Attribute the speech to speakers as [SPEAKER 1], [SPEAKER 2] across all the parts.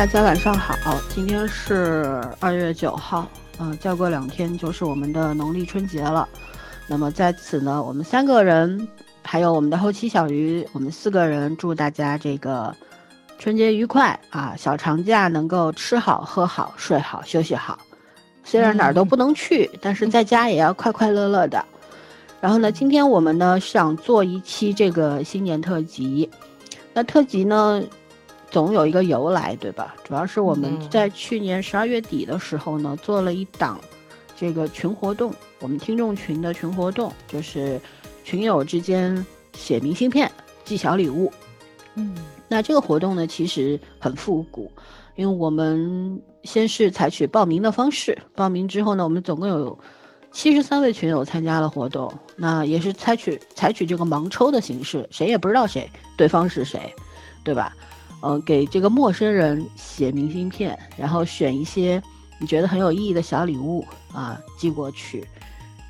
[SPEAKER 1] 大家晚上好，今天是二月九号，嗯，再过两天就是我们的农历春节了。那么在此呢，我们三个人，还有我们的后期小鱼，我们四个人祝大家这个春节愉快啊！小长假能够吃好、喝好、睡好、休息好。虽然哪儿都不能去，但是在家也要快快乐乐的。然后呢，今天我们呢想做一期这个新年特辑。那特辑呢，总有一个由来，对吧？主要是我们在去年十二月底的时候呢，做了一档这个群活动，我们听众群的群活动，就是群友之间写明信片、寄小礼物。
[SPEAKER 2] 嗯，
[SPEAKER 1] 那这个活动呢，其实很复古，因为我们先是采取报名的方式，报名之后呢，我们总共有七十三位群友参加了活动，那也是采取采取这个盲抽的形式，谁也不知道谁对方是谁，对吧？嗯，给这个陌生人写明信片，然后选一些你觉得很有意义的小礼物啊寄过去，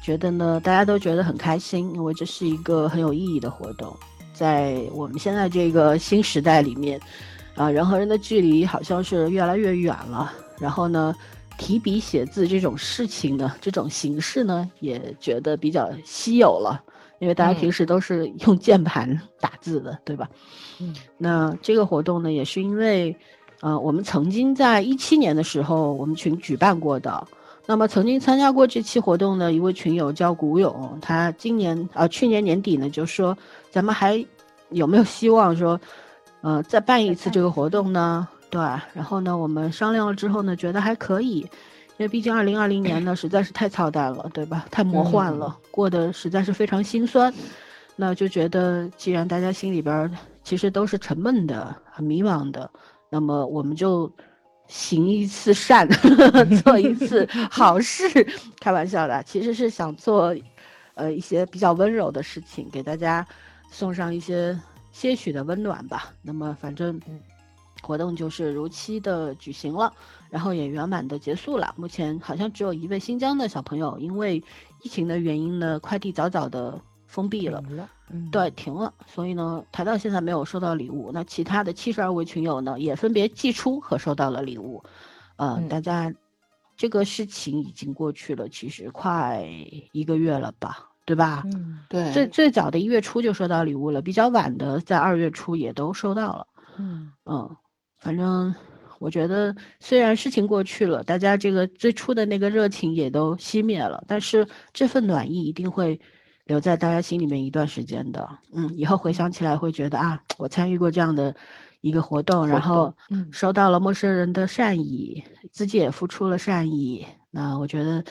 [SPEAKER 1] 觉得呢大家都觉得很开心，因为这是一个很有意义的活动。在我们现在这个新时代里面，啊，人和人的距离好像是越来越远了。然后呢，提笔写字这种事情呢，这种形式呢，也觉得比较稀有了，因为大家平时都是用 键盘打字的，对吧？
[SPEAKER 2] 嗯，
[SPEAKER 1] 那这个活动呢，也是因为，呃，我们曾经在一七年的时候，我们群举办过的。那么曾经参加过这期活动的一位群友叫古勇，他今年啊去年年底呢就说，咱们还有没有希望说，呃再办一次这个活动呢？对，然后呢我们商量了之后呢，觉得还可以，因为毕竟二零二零年呢实在是太操蛋了，对吧？太魔幻了，过得实在是非常心酸，那就觉得既然大家心里边其实都是沉闷的、很迷茫的，那么我们就。行一次善，做一次 好事，开玩笑的，其实是想做，呃，一些比较温柔的事情，给大家送上一些些许的温暖吧。那么，反正活动就是如期的举行了，然后也圆满的结束了。目前好像只有一位新疆的小朋友，因为疫情的原因呢，快递早早的封闭了。对，停了，所以呢，他到现在没有收到礼物。那其他的七十二位群友呢，也分别寄出和收到了礼物。呃，大家这个事情已经过去了，其实快一个月了吧，对吧？
[SPEAKER 2] 嗯，对。
[SPEAKER 1] 最最早的一月初就收到礼物了，比较晚的在二月初也都收到了。
[SPEAKER 2] 嗯
[SPEAKER 1] 嗯，反正我觉得，虽然事情过去了，大家这个最初的那个热情也都熄灭了，但是这份暖意一定会。留在大家心里面一段时间的，嗯，以后回想起来会觉得啊，我参与过这样的一个活动，然后收到了陌生人的善意，自己也付出了善意，那我觉得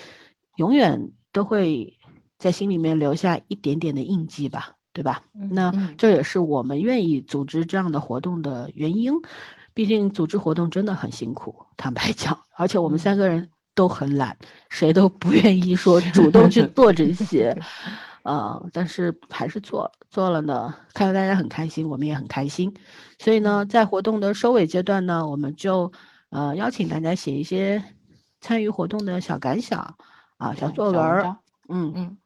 [SPEAKER 1] 永远都会在心里面留下一点点的印记吧，对吧？那这也是我们愿意组织这样的活动的原因，毕竟组织活动真的很辛苦，坦白讲，而且我们三个人都很懒，谁都不愿意说主动去 做这些。呃，但是还是做做了呢，看到大家很开心，我们也很开心。所以呢，在活动的收尾阶段呢，我们就呃邀请大家写一些参与活动的小感想啊，小作文儿。嗯嗯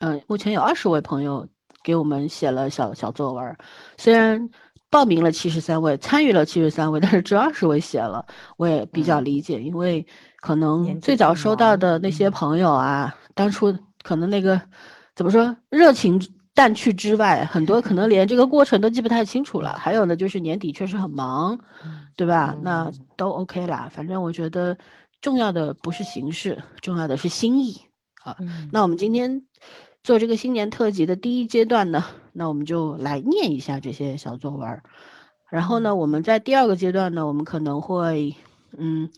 [SPEAKER 1] 嗯，目前有二十位朋友给我们写了小小作文，虽然报名了七十三位，参与了七十三位，但是只有二十位写了，我也比较理解，因为可能最早收到的那些朋友啊，当初可能那个。怎么说？热情淡去之外，很多可能连这个过程都记不太清楚了。还有呢，就是年底确实很忙，对吧？那都 OK 啦。反正我觉得重要的不是形式，重要的是心意啊。那我们今天做这个新年特辑的第一阶段呢，那我们就来念一下这些小作文。然后呢，我们在第二个阶段呢，我们可能会嗯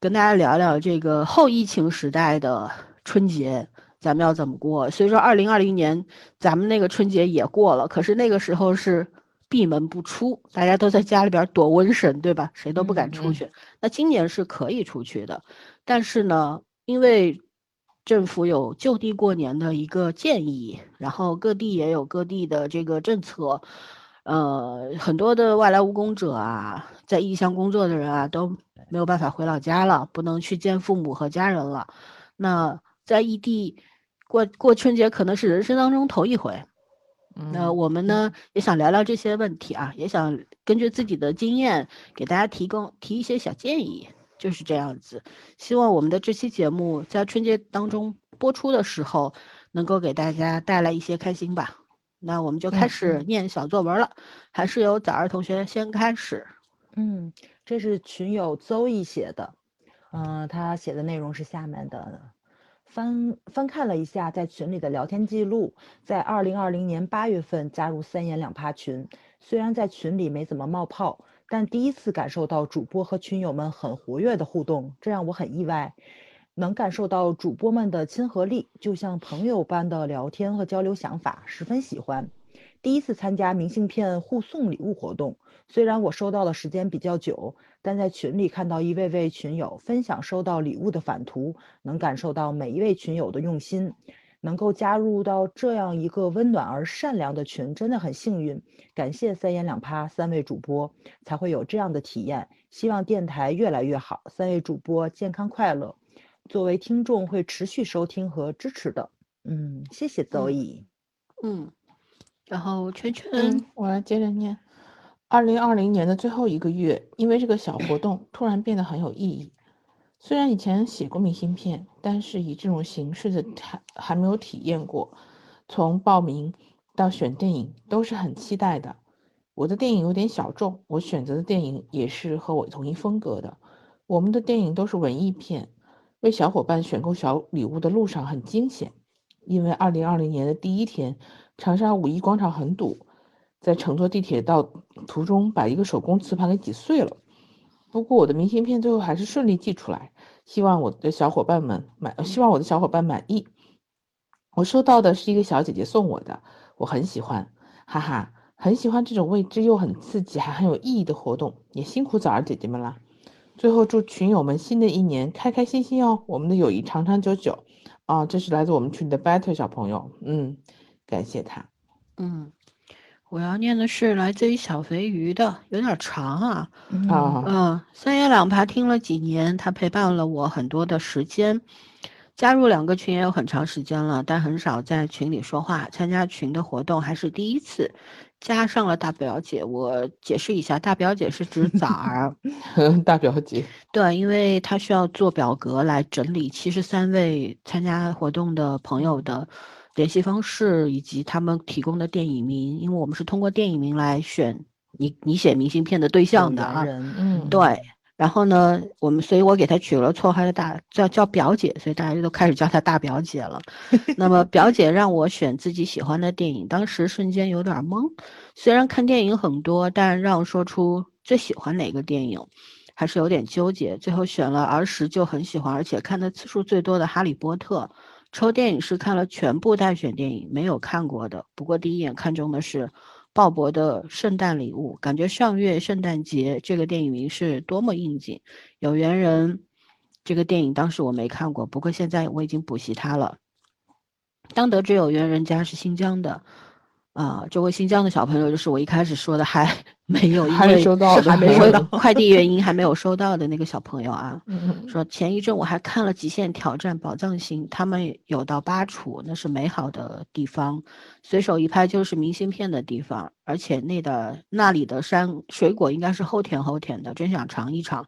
[SPEAKER 1] 跟大家聊聊这个后疫情时代的春节。咱们要怎么过？所以说，二零二零年咱们那个春节也过了，可是那个时候是闭门不出，大家都在家里边躲瘟神，对吧？谁都不敢出去。那今年是可以出去的，但是呢，因为政府有就地过年的一个建议，然后各地也有各地的这个政策，呃，很多的外来务工者啊，在异乡工作的人啊，都没有办法回老家了，不能去见父母和家人了。那在异地。过过春节可能是人生当中头一回，那我们呢也想聊聊这些问题啊，也想根据自己的经验给大家提供提一些小建议，就是这样子。希望我们的这期节目在春节当中播出的时候，能够给大家带来一些开心吧。那我们就开始念小作文了，还是由早儿同学先开始。
[SPEAKER 2] 嗯，这是群友邹毅写的，嗯，他写的内容是下面的。翻翻看了一下在群里的聊天记录，在二零二零年八月份加入三言两趴群，虽然在群里没怎么冒泡，但第一次感受到主播和群友们很活跃的互动，这让我很意外。能感受到主播们的亲和力，就像朋友般的聊天和交流想法，十分喜欢。第一次参加明信片互送礼物活动。虽然我收到的时间比较久，但在群里看到一位位群友分享收到礼物的返图，能感受到每一位群友的用心。能够加入到这样一个温暖而善良的群，真的很幸运。感谢三言两趴三位主播，才会有这样的体验。希望电台越来越好，三位主播健康快乐。作为听众会持续收听和支持的。嗯，谢谢邹毅。
[SPEAKER 1] 嗯，然后圈圈，
[SPEAKER 3] 我来接着念。二零二零年的最后一个月，因为这个小活动突然变得很有意义。虽然以前写过明信片，但是以这种形式的还还没有体验过。从报名到选电影都是很期待的。我的电影有点小众，我选择的电影也是和我同一风格的。我们的电影都是文艺片，为小伙伴选购小礼物的路上很惊险，因为二零二零年的第一天，长沙五一广场很堵。在乘坐地铁到途中，把一个手工瓷盘给挤碎了。不过我的明信片最后还是顺利寄出来，希望我的小伙伴们满，希望我的小伙伴满意。我收到的是一个小姐姐送我的，我很喜欢，哈哈，很喜欢这种未知又很刺激还很有意义的活动。也辛苦枣儿姐姐们啦。最后祝群友们新的一年开开心心哦，我们的友谊长长久久。啊，这是来自我们群的 Better 小朋友，嗯，感谢他，
[SPEAKER 1] 嗯。我要念的是来自于小肥鱼的，有点长啊。
[SPEAKER 3] 啊，
[SPEAKER 1] 嗯，三言两拍听了几年，他陪伴了我很多的时间。加入两个群也有很长时间了，但很少在群里说话。参加群的活动还是第一次，加上了大表姐。我解释一下，大表姐是指崽儿。
[SPEAKER 3] 大表姐。
[SPEAKER 1] 对，因为她需要做表格来整理七十三位参加活动的朋友的。联系方式以及他们提供的电影名，因为我们是通过电影名来选你你写明信片的对象的啊，
[SPEAKER 2] 嗯，
[SPEAKER 1] 对。然后呢，我们所以我给他取了绰号叫大叫叫表姐，所以大家都开始叫她大表姐了。那么表姐让我选自己喜欢的电影，当时瞬间有点懵。虽然看电影很多，但让说出最喜欢哪个电影，还是有点纠结。最后选了儿时就很喜欢，而且看的次数最多的《哈利波特》。抽电影是看了全部待选电影，没有看过的。不过第一眼看中的是鲍勃的《圣诞礼物》，感觉上月圣诞节这个电影名是多么应景。有缘人这个电影当时我没看过，不过现在我已经补习它了。当得知有缘人家是新疆的。啊，这位新疆的小朋友就是我一开始说的还 没有，
[SPEAKER 3] 还没收到，
[SPEAKER 1] 还没收到快递原因还没有收到的那个小朋友啊。说前一阵我还看了《极限挑战：宝藏星》，他们有到巴楚，那是美好的地方，随手一拍就是明信片的地方，而且那的那里的山水果应该是齁甜齁甜的，真想尝一尝。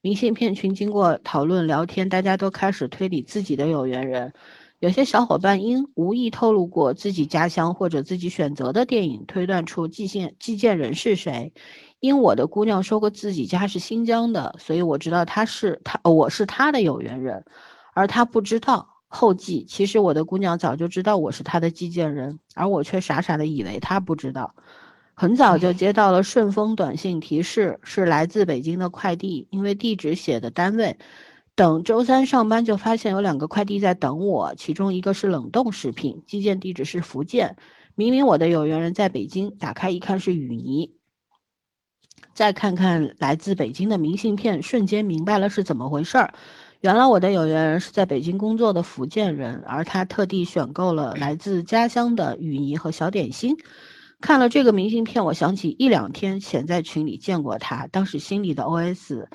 [SPEAKER 1] 明信片群经过讨论聊天，大家都开始推理自己的有缘人。有些小伙伴因无意透露过自己家乡或者自己选择的电影，推断出寄件寄件人是谁。因我的姑娘说过自己家是新疆的，所以我知道她是她，我是她的有缘人，而她不知道。后记，其实我的姑娘早就知道我是她的寄件人，而我却傻傻的以为她不知道。很早就接到了顺丰短信提示，是来自北京的快递，因为地址写的单位。等周三上班就发现有两个快递在等我，其中一个是冷冻食品，寄件地址是福建。明明我的有缘人在北京，打开一看是雨泥。再看看来自北京的明信片，瞬间明白了是怎么回事儿。原来我的有缘人是在北京工作的福建人，而他特地选购了来自家乡的雨泥和小点心。看了这个明信片，我想起一两天前在群里见过他，当时心里的 OS。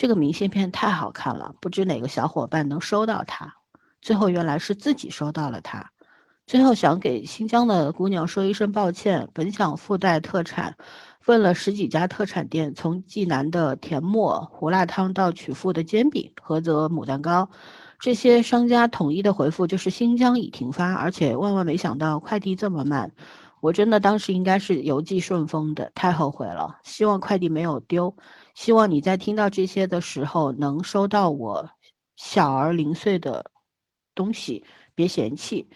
[SPEAKER 1] 这个明信片太好看了，不知哪个小伙伴能收到它。最后原来是自己收到了它。最后想给新疆的姑娘说一声抱歉，本想附带特产，问了十几家特产店，从济南的甜沫胡辣汤到曲阜的煎饼、菏泽牡丹糕，这些商家统一的回复就是新疆已停发，而且万万没想到快递这么慢。我真的当时应该是邮寄顺丰的，太后悔了。希望快递没有丢，希望你在听到这些的时候能收到我小而零碎的东西，别嫌弃。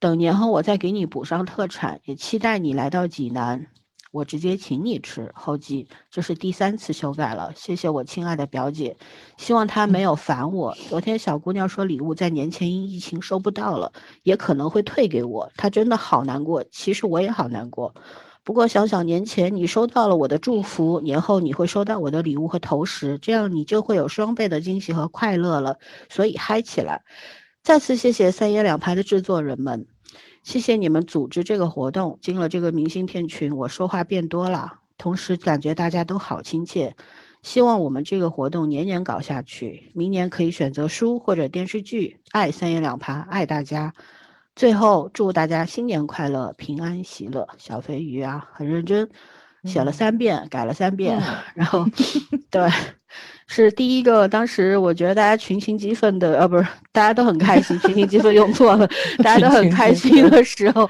[SPEAKER 1] 等年后我再给你补上特产，也期待你来到济南，我直接请你吃。后记，这是第三次修改了，谢谢我亲爱的表姐，希望她没有烦我。昨天小姑娘说礼物在年前因疫情收不到了，也可能会退给我，她真的好难过。其实我也好难过，不过想想年前你收到了我的祝福，年后你会收到我的礼物和投食，这样你就会有双倍的惊喜和快乐了。所以嗨起来！再次谢谢三言两拍的制作人们，谢谢你们组织这个活动。进了这个明信片群，我说话变多了，同时感觉大家都好亲切。希望我们这个活动年年搞下去，明年可以选择书或者电视剧。爱三言两拍，爱大家。最后祝大家新年快乐，平安喜乐。小飞鱼啊，很认真，写了三遍，改了三遍，然后 对。是第一个，当时我觉得大家群情激愤的，呃，不是，大家都很开心，群情激愤用错了，大家 都很开心的时候，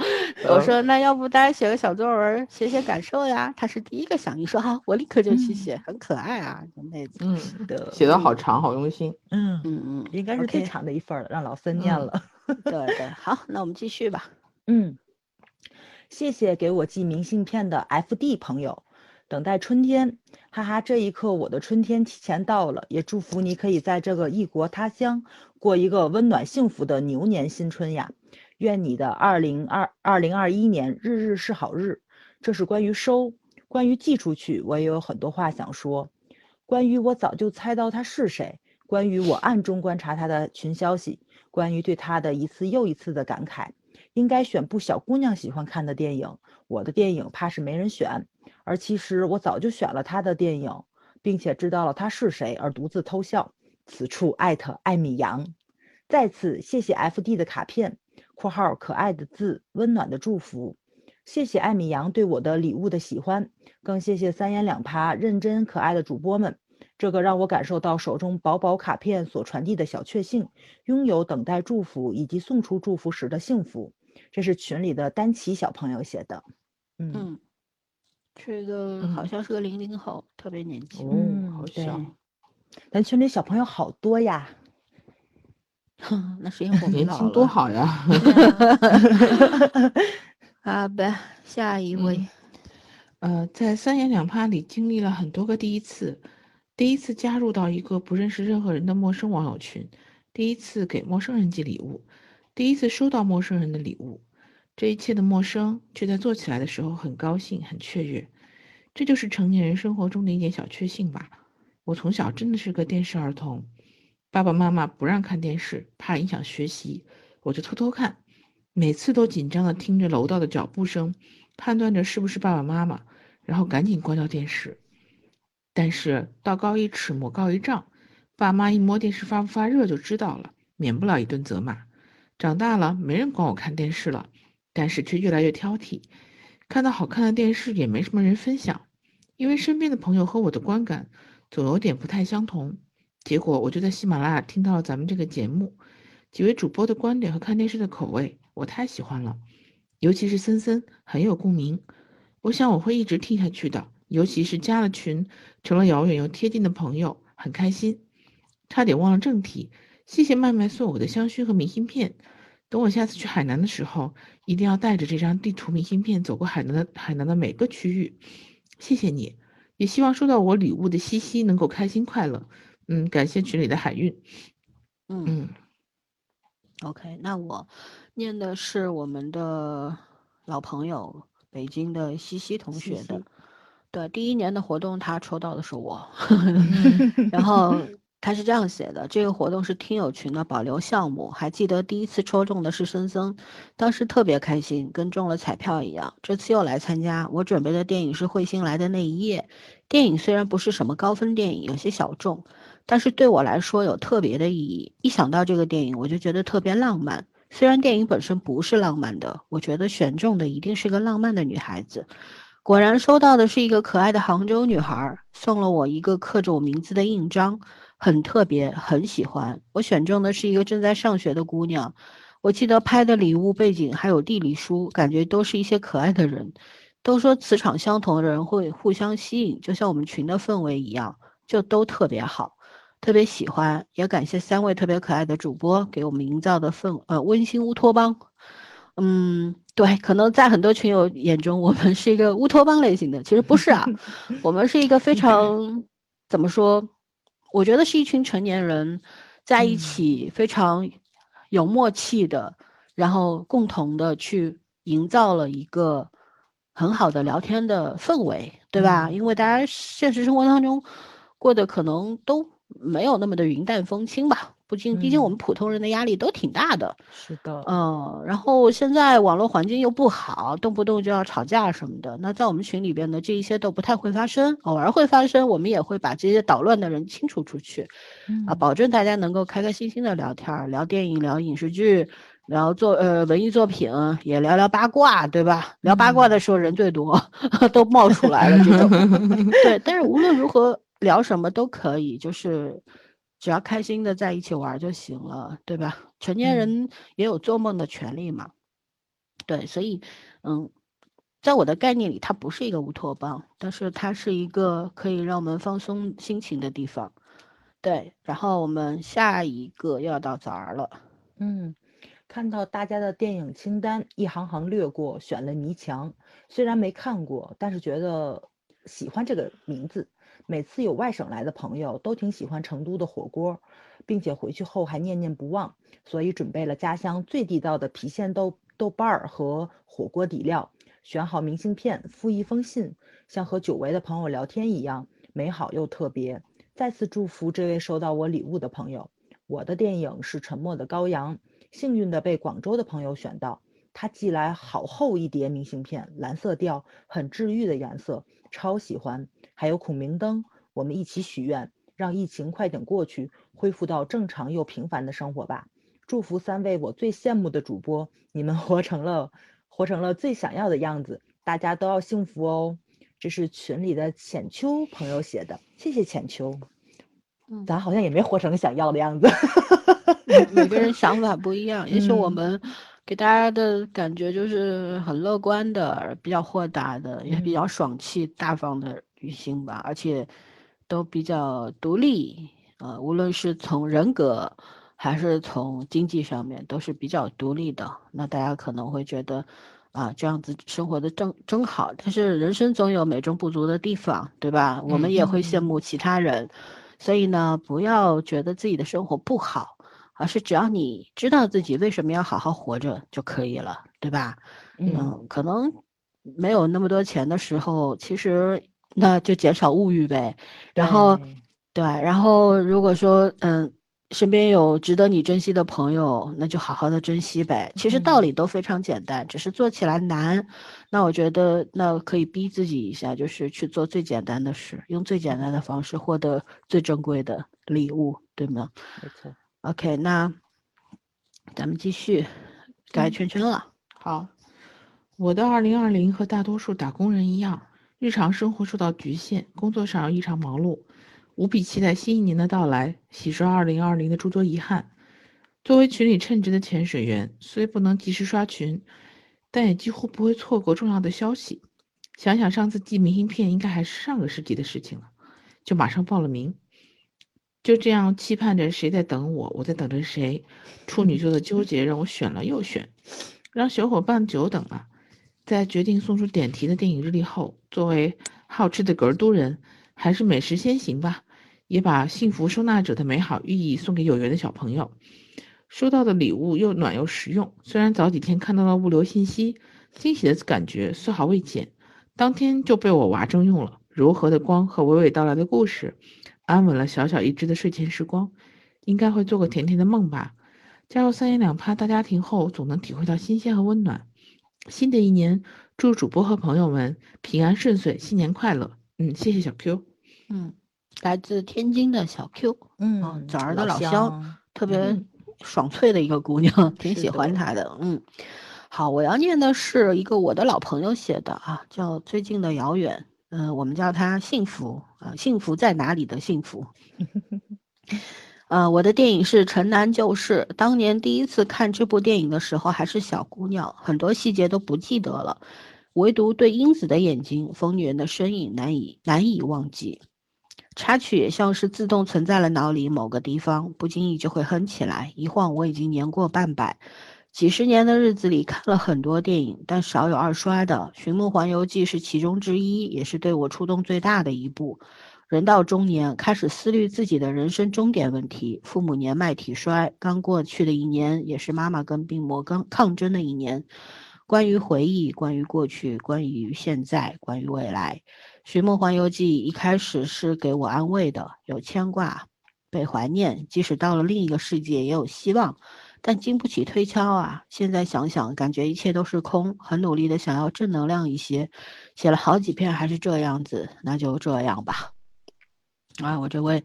[SPEAKER 1] 我说那要不大家写个小作文，写写感受呀？他是第一个响应，说好，我立刻就去写，很可爱啊，这妹子，
[SPEAKER 3] 嗯，写的好长，好用心，
[SPEAKER 2] 嗯
[SPEAKER 1] 嗯嗯，
[SPEAKER 2] 应该是最长的一份了，让老森念了，
[SPEAKER 1] 对对，好，那我们继续吧，
[SPEAKER 2] 嗯，谢谢给我寄明信片的 FD 朋友。等待春天，哈哈！这一刻，我的春天提前到了。也祝福你可以在这个异国他乡过一个温暖幸福的牛年新春呀！愿你的二零二二零二一年日日是好日。这是关于收，关于寄出去，我也有很多话想说。关于我早就猜到他是谁，关于我暗中观察他的群消息，关于对他的一次又一次的感慨。应该选部小姑娘喜欢看的电影，我的电影怕是没人选。而其实我早就选了他的电影，并且知道了他是谁，而独自偷笑。此处艾特艾米扬，再次谢谢 F D 的卡片（括号可爱的字，温暖的祝福）。谢谢艾米扬对我的礼物的喜欢，更谢谢三言两拍认真可爱的主播们。这个让我感受到手中薄薄卡片所传递的小确幸，拥有等待祝福以及送出祝福时的幸福。这是群里的丹奇小朋友写的，
[SPEAKER 1] 嗯。这个好像是个零零后，特别年轻，
[SPEAKER 3] 嗯，好像。
[SPEAKER 2] 咱群里小朋友好多呀，
[SPEAKER 1] 那是因为我
[SPEAKER 3] 年轻多好呀。
[SPEAKER 1] 好吧，下一位。
[SPEAKER 3] 呃，在三言两拍里经历了很多个第一次：第一次加入到一个不认识任何人的陌生网友群，第一次给陌生人寄礼物，第一次收到陌生人的礼物。这一切的陌生，却在做起来的时候很高兴、很雀跃。这就是成年人生活中的一点小确幸吧。我从小真的是个电视儿童，爸爸妈妈不让看电视，怕影响学习，我就偷偷看。每次都紧张的听着楼道的脚步声，判断着是不是爸爸妈妈，然后赶紧关掉电视。但是道高一尺，魔高一丈，爸妈一摸电视发不发热就知道了，免不了一顿责骂。长大了，没人管我看电视了。但是却越来越挑剔，看到好看的电视也没什么人分享，因为身边的朋友和我的观感总有点不太相同。结果我就在喜马拉雅听到了咱们这个节目，几位主播的观点和看电视的口味，我太喜欢了，尤其是森森很有共鸣。我想我会一直听下去的，尤其是加了群，成了遥远又贴近的朋友，很开心。差点忘了正题，谢谢麦麦送我的香薰和明信片。等我下次去海南的时候，一定要带着这张地图明信片走过海南的海南的每个区域。谢谢你，也希望收到我礼物的西西能够开心快乐。嗯，感谢群里的海运。
[SPEAKER 1] 嗯，OK，那我念的是我们的老朋友北京的西西同学的。对，第一年的活动他抽到的是我，然后。他是这样写的：这个活动是听友群的保留项目，还记得第一次抽中的是森森，当时特别开心，跟中了彩票一样。这次又来参加，我准备的电影是彗星来的那一夜。电影虽然不是什么高分电影，有些小众，但是对我来说有特别的意义。一想到这个电影，我就觉得特别浪漫。虽然电影本身不是浪漫的，我觉得选中的一定是个浪漫的女孩子。果然收到的是一个可爱的杭州女孩，送了我一个刻着我名字的印章，很特别，很喜欢。我选中的是一个正在上学的姑娘。我记得拍的礼物背景还有地理书，感觉都是一些可爱的人。都说磁场相同的人会互相吸引，就像我们群的氛围一样，就都特别好，特别喜欢。也感谢三位特别可爱的主播给我们营造的氛呃温馨乌托邦。嗯，对，可能在很多群友眼中，我们是一个乌托邦类型的，其实不是啊，我们是一个非常怎么说？我觉得是一群成年人在一起非常。有默契的，然后共同的去营造了一个很好的聊天的氛围，对吧？因为大家现实生活当中过得可能都没有那么的云淡风轻吧。不竟，毕竟我们普通人的压力都挺大的。
[SPEAKER 2] 是的，
[SPEAKER 1] 嗯，然后现在网络环境又不好，动不动就要吵架什么的。那在我们群里边呢，这一些都不太会发生，偶尔会发生，我们也会把这些捣乱的人清除出去，啊，保证大家能够开开心心的聊天，聊电影，聊影视剧，聊作呃文艺作品，也聊聊八卦，对吧？聊八卦的时候人最多，都冒出来了这种。对，但是无论如何聊什么都可以，就是。只要开心的在一起玩就行了，对吧？成年人也有做梦的权利嘛。对，所以，嗯，在我的概念里，它不是一个乌托邦，但是它是一个可以让我们放松心情的地方。对，然后我们下一个又要到早儿了。
[SPEAKER 2] 嗯，看到大家的电影清单，一行行略过，选了《迷墙》，虽然没看过，但是觉得喜欢这个名字。每次有外省来的朋友，都挺喜欢成都的火锅，并且回去后还念念不忘，所以准备了家乡最地道的郫县豆豆瓣儿和火锅底料，选好明信片，附一封信，像和久违的朋友聊天一样，美好又特别。再次祝福这位收到我礼物的朋友。我的电影是《沉默的羔羊》，幸运的被广州的朋友选到，他寄来好厚一叠明信片，蓝色调，很治愈的颜色，超喜欢。还有孔明灯，我们一起许愿，让疫情快点过去，恢复到正常又平凡的生活吧。祝福三位我最羡慕的主播，你们 活成了，活成了最想要的样子，大家都要幸福哦。这是群里的浅秋朋友写的，谢谢浅秋。嗯，咱好像也没活成想要的样子。
[SPEAKER 1] 每个人想法不一样，也许我们给大家的感觉就是很乐观的，比较豁达的，也比较爽气大方的。女性吧，而且都比较独立，呃，无论是从人格还是从经济上面，都是比较独立的。那大家可能会觉得，啊，这样子生活的正真好。但是人生总有美中不足的地方，对吧？我们也会羡慕其他人，所以呢，不要觉得自己的生活不好，而是只要你知道自己为什么要好好活着就可以了，对吧？嗯，可能没有那么多钱的时候，其实。那就减少物欲呗，然后，对，然后如果说嗯，身边有值得你珍惜的朋友，那就好好的珍惜呗。其实道理都非常简单，只是做起来难。那我觉得那可以逼自己一下，就是去做最简单的事，用最简单的方式获得最珍贵的礼物，对吗？
[SPEAKER 2] 没错。
[SPEAKER 1] OK，那咱们继续改圈圈了。
[SPEAKER 3] 好，我的二零二零和大多数打工人一样。日常生活受到局限，工作上又异常忙碌，无比期待新一年的到来，洗刷二零二零的诸多遗憾。作为群里称职的潜水员，虽不能及时刷群，但也几乎不会错过重要的消息。想想上次寄明信片，应该还是上个世纪的事情了，就马上报了名。就这样期盼着谁在等我，我在等着谁。处女座的纠结让我选了又选，让小伙伴久等了。在决定送出点题的电影日历后，作为好吃的格尔都人，还是美食先行吧。也把幸福收纳者的美好寓意送给有缘的小朋友。收到的礼物又暖又实用，虽然早几天看到了物流信息，惊喜的感觉丝毫未减。当天就被我娃征用了。柔和的光和娓娓道来的故事，安稳了小小一只的睡前时光。应该会做个甜甜的梦吧。加入三言两拍大家庭后，总能体会到新鲜和温暖。新的一年，祝主播和朋友们平安顺遂，新年快乐。嗯，谢谢小
[SPEAKER 1] Q。嗯，来自天津的小 Q。嗯，早儿的老乡，特别爽脆的一个姑娘，挺喜欢她的。嗯，好，我要念的是一个我的老朋友写的啊，叫《最近的遥远》。嗯、我们叫它幸福啊，幸福在哪里的幸福。呃，我的电影是《城南旧事》。当年第一次看这部电影的时候，还是小姑娘，很多细节都不记得了，唯独对英子的眼睛、疯女人的身影难以难以忘记。插曲也像是自动存在了脑里某个地方，不经意就会哼起来。一晃我已经年过半百，几十年的日子里看了很多电影，但少有二刷的《寻梦环游记》是其中之一，也是对我触动最大的一部。人到中年，开始思虑自己的人生终点问题。父母年迈体衰，刚过去的一年也是妈妈跟病魔刚抗争的一年。关于回忆，关于过去，关于现在，关于未来，《寻梦环游记》一开始是给我安慰的，有牵挂，被怀念。即使到了另一个世界，也有希望，但经不起推敲啊！现在想想，感觉一切都是空。很努力的想要正能量一些，写了好几篇还是这样子，那就这样吧。啊，我这位，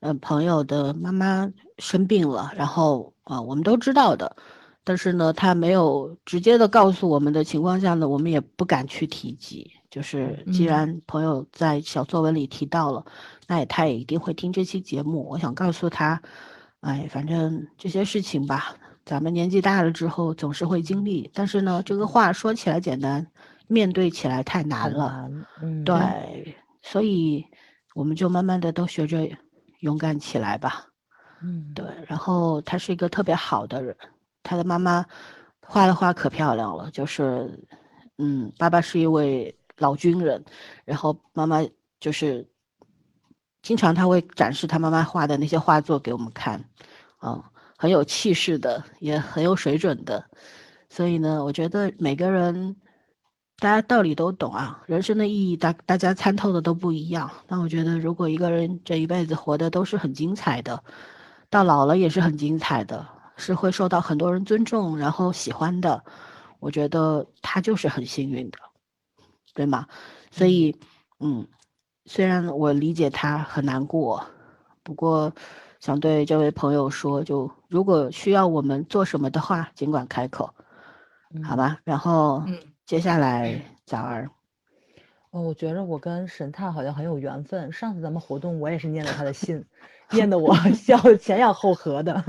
[SPEAKER 1] 呃，朋友的妈妈生病了，然后啊，我们都知道的，但是呢，他没有直接的告诉我们的情况下呢，我们也不敢去提及。就是既
[SPEAKER 2] 嗯
[SPEAKER 1] 然朋友在小作文里提到了，那也他也一定会听这期节目。我想告诉他，哎，反正这些事情吧，咱们年纪大了之后总是会经历，但是呢，这个话说起来简单，面对起来太难了。
[SPEAKER 2] 难，嗯，
[SPEAKER 1] 对，所以我们就慢慢的都学着勇敢起来吧。
[SPEAKER 2] 嗯，
[SPEAKER 1] 对，然后他是一个特别好的人，他的妈妈画的画可漂亮了，就是，嗯，爸爸是一位老军人，然后妈妈就是经常他会展示他妈妈画的那些画作给我们看，啊、很有气势的，也很有水准的，所以呢，我觉得每个人。大家道理都懂啊，人生的意义大大家参透的都不一样。那我觉得，如果一个人这一辈子活的都是很精彩的，到老了也是很精彩的，是会受到很多人尊重，然后喜欢的，我觉得他就是很幸运的，对吗？所以，嗯，虽然我理解他很难过，不过想对这位朋友说，就如果需要我们做什么的话，尽管开口，好
[SPEAKER 2] 嗯？
[SPEAKER 1] 吧？然后
[SPEAKER 3] 嗯
[SPEAKER 1] 接下来小二，
[SPEAKER 2] 哦，我觉着我跟神探好像很有缘分。上次咱们活动我也是念了他的信，念的我 笑得前仰后合的。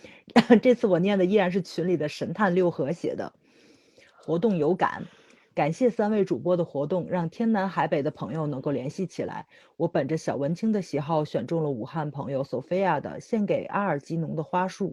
[SPEAKER 2] 这次我念的依然是群里的神探六合写的。活动有感，感谢三位主播的活动，让天南海北的朋友能够联系起来。我本着小文青的喜好，选中了武汉朋友 Sophia 的《献给阿尔吉农的花束》。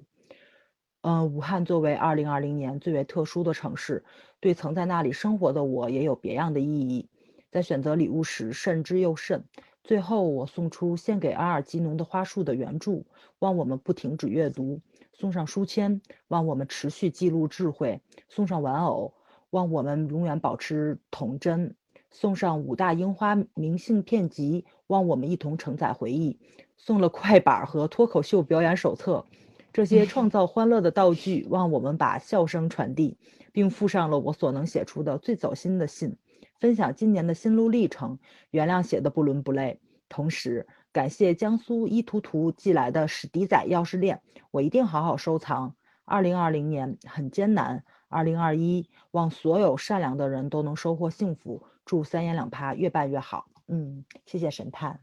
[SPEAKER 2] 嗯，武汉作为2020年最为特殊的城市，对曾在那里生活的我也有别样的意义。在选择礼物时慎之又慎。最后，我送出献给阿尔吉农的花束的原著，望我们不停止阅读；送上书签，望我们持续记录智慧；送上玩偶，望我们永远保持童真；送上五大樱花明信片集，望我们一同承载回忆；送了快板和脱口秀表演手册。这些创造欢乐的道具，望我们把笑声传递，并附上了我所能写出的最走心的信，分享今年的心路历程。原谅写的不伦不类，同时感谢江苏一图图寄来的史迪仔钥匙链，我一定好好收藏。二零二零年很艰难，二零二一望所有善良的人都能收获幸福，祝三言两拍越办越好。嗯，谢谢神探。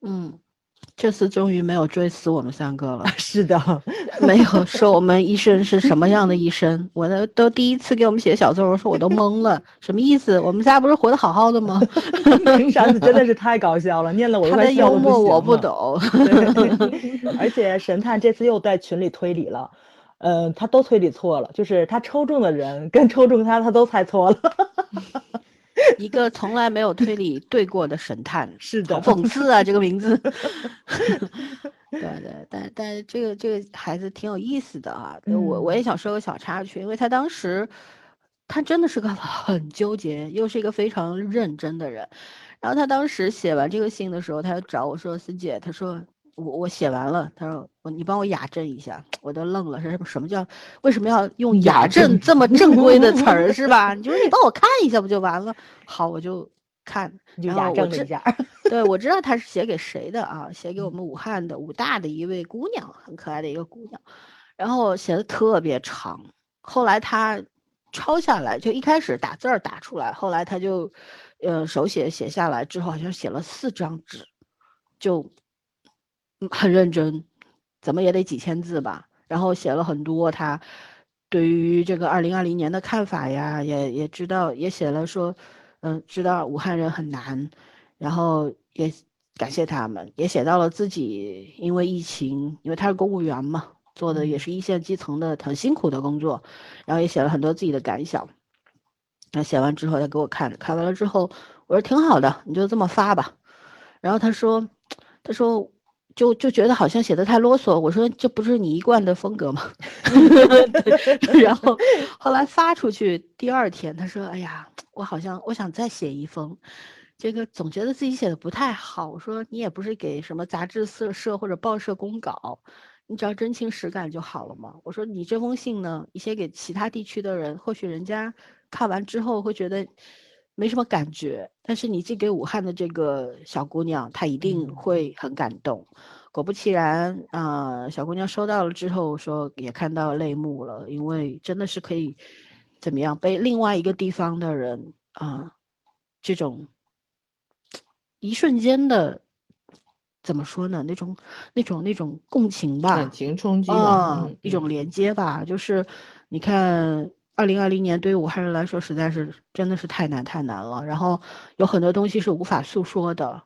[SPEAKER 1] 嗯，这次终于没有追死我们三个了。
[SPEAKER 2] 是的，
[SPEAKER 1] 没有说我们医生是什么样的医生，我的都第一次给我们写小作文，说我都懵了，什么意思？我们仨不是活得好好的吗？
[SPEAKER 2] 上次真的是太搞笑了，念了我
[SPEAKER 1] 的
[SPEAKER 2] 快笑
[SPEAKER 1] 幽默我。不懂。
[SPEAKER 2] 而且神探这次又在群里推理了，呃，他都推理错了，就是他抽中的人跟抽中他，他都猜错了。
[SPEAKER 1] 一个从来没有推理 对过的神探，
[SPEAKER 2] 是的
[SPEAKER 1] 讽刺啊，这个名字。对 对，但但这个这个孩子挺有意思的啊，就我我也
[SPEAKER 2] 嗯
[SPEAKER 1] 想说个小插曲，因为他当时他真的是个很纠结，又是一个非常认真的人。然后他当时写完这个信的时候，他就找我说：“思姐，他说我我写完了，他说我你帮我雅正一下。”我都愣了，说什么什么叫为什么要用雅
[SPEAKER 2] 雅正
[SPEAKER 1] 正这么正规的词儿 是吧？你就说你帮我看一下不就完了？好，我就看，
[SPEAKER 2] 你就雅
[SPEAKER 1] 然后我知
[SPEAKER 2] 正了一下。
[SPEAKER 1] 对，我知道他是写给谁的啊？写给我
[SPEAKER 2] 嗯
[SPEAKER 1] 们武汉的武大的一位姑娘，很可爱的一个姑娘。然后写的特别长。后来他抄下来，就一开始打字儿打出来，后来他就呃手写写下来之后，好像写了四张纸，就很认真，怎么也得几千字吧。然后写了很多他对于这个二零二零年的看法呀，也也知道，也写了说，嗯，知道武汉人很难，然后也感谢他们，也写到了自己因为疫情，因为他是公务员嘛。做的也是一线基层的很辛苦的工作，然后也写了很多自己的感想。那写完之后，他给我看，看完了之后，我说挺好的，你就这么发吧。然后他说，他说就就觉得好像写的太啰嗦。我说这不是你一贯的风格吗？然后后来发出去第二天，他说，哎呀，我好像我想再写一封，这个总觉得自己写的不太好。我说你也不是给什么杂志社社或者报社公稿。你只要真情实感就好了嘛。我说你这封信呢，你写给其他地区的人，或许人家看完之后会觉得没什么感觉，但是你寄给武汉的这个小姑娘，她一定会很感动。果不其然啊，小姑娘收到了之后说也看到泪目了，因为真的是可以怎么样被另外一个地方的人啊，这种一瞬间的。怎么说呢？那种、那种、那种共情吧，
[SPEAKER 3] 感情冲击
[SPEAKER 1] 啊，一种连接吧。就是你看，二零二零年对于武汉人来说，实在是真的是太难太难了。然后有很多东西是无法诉说的，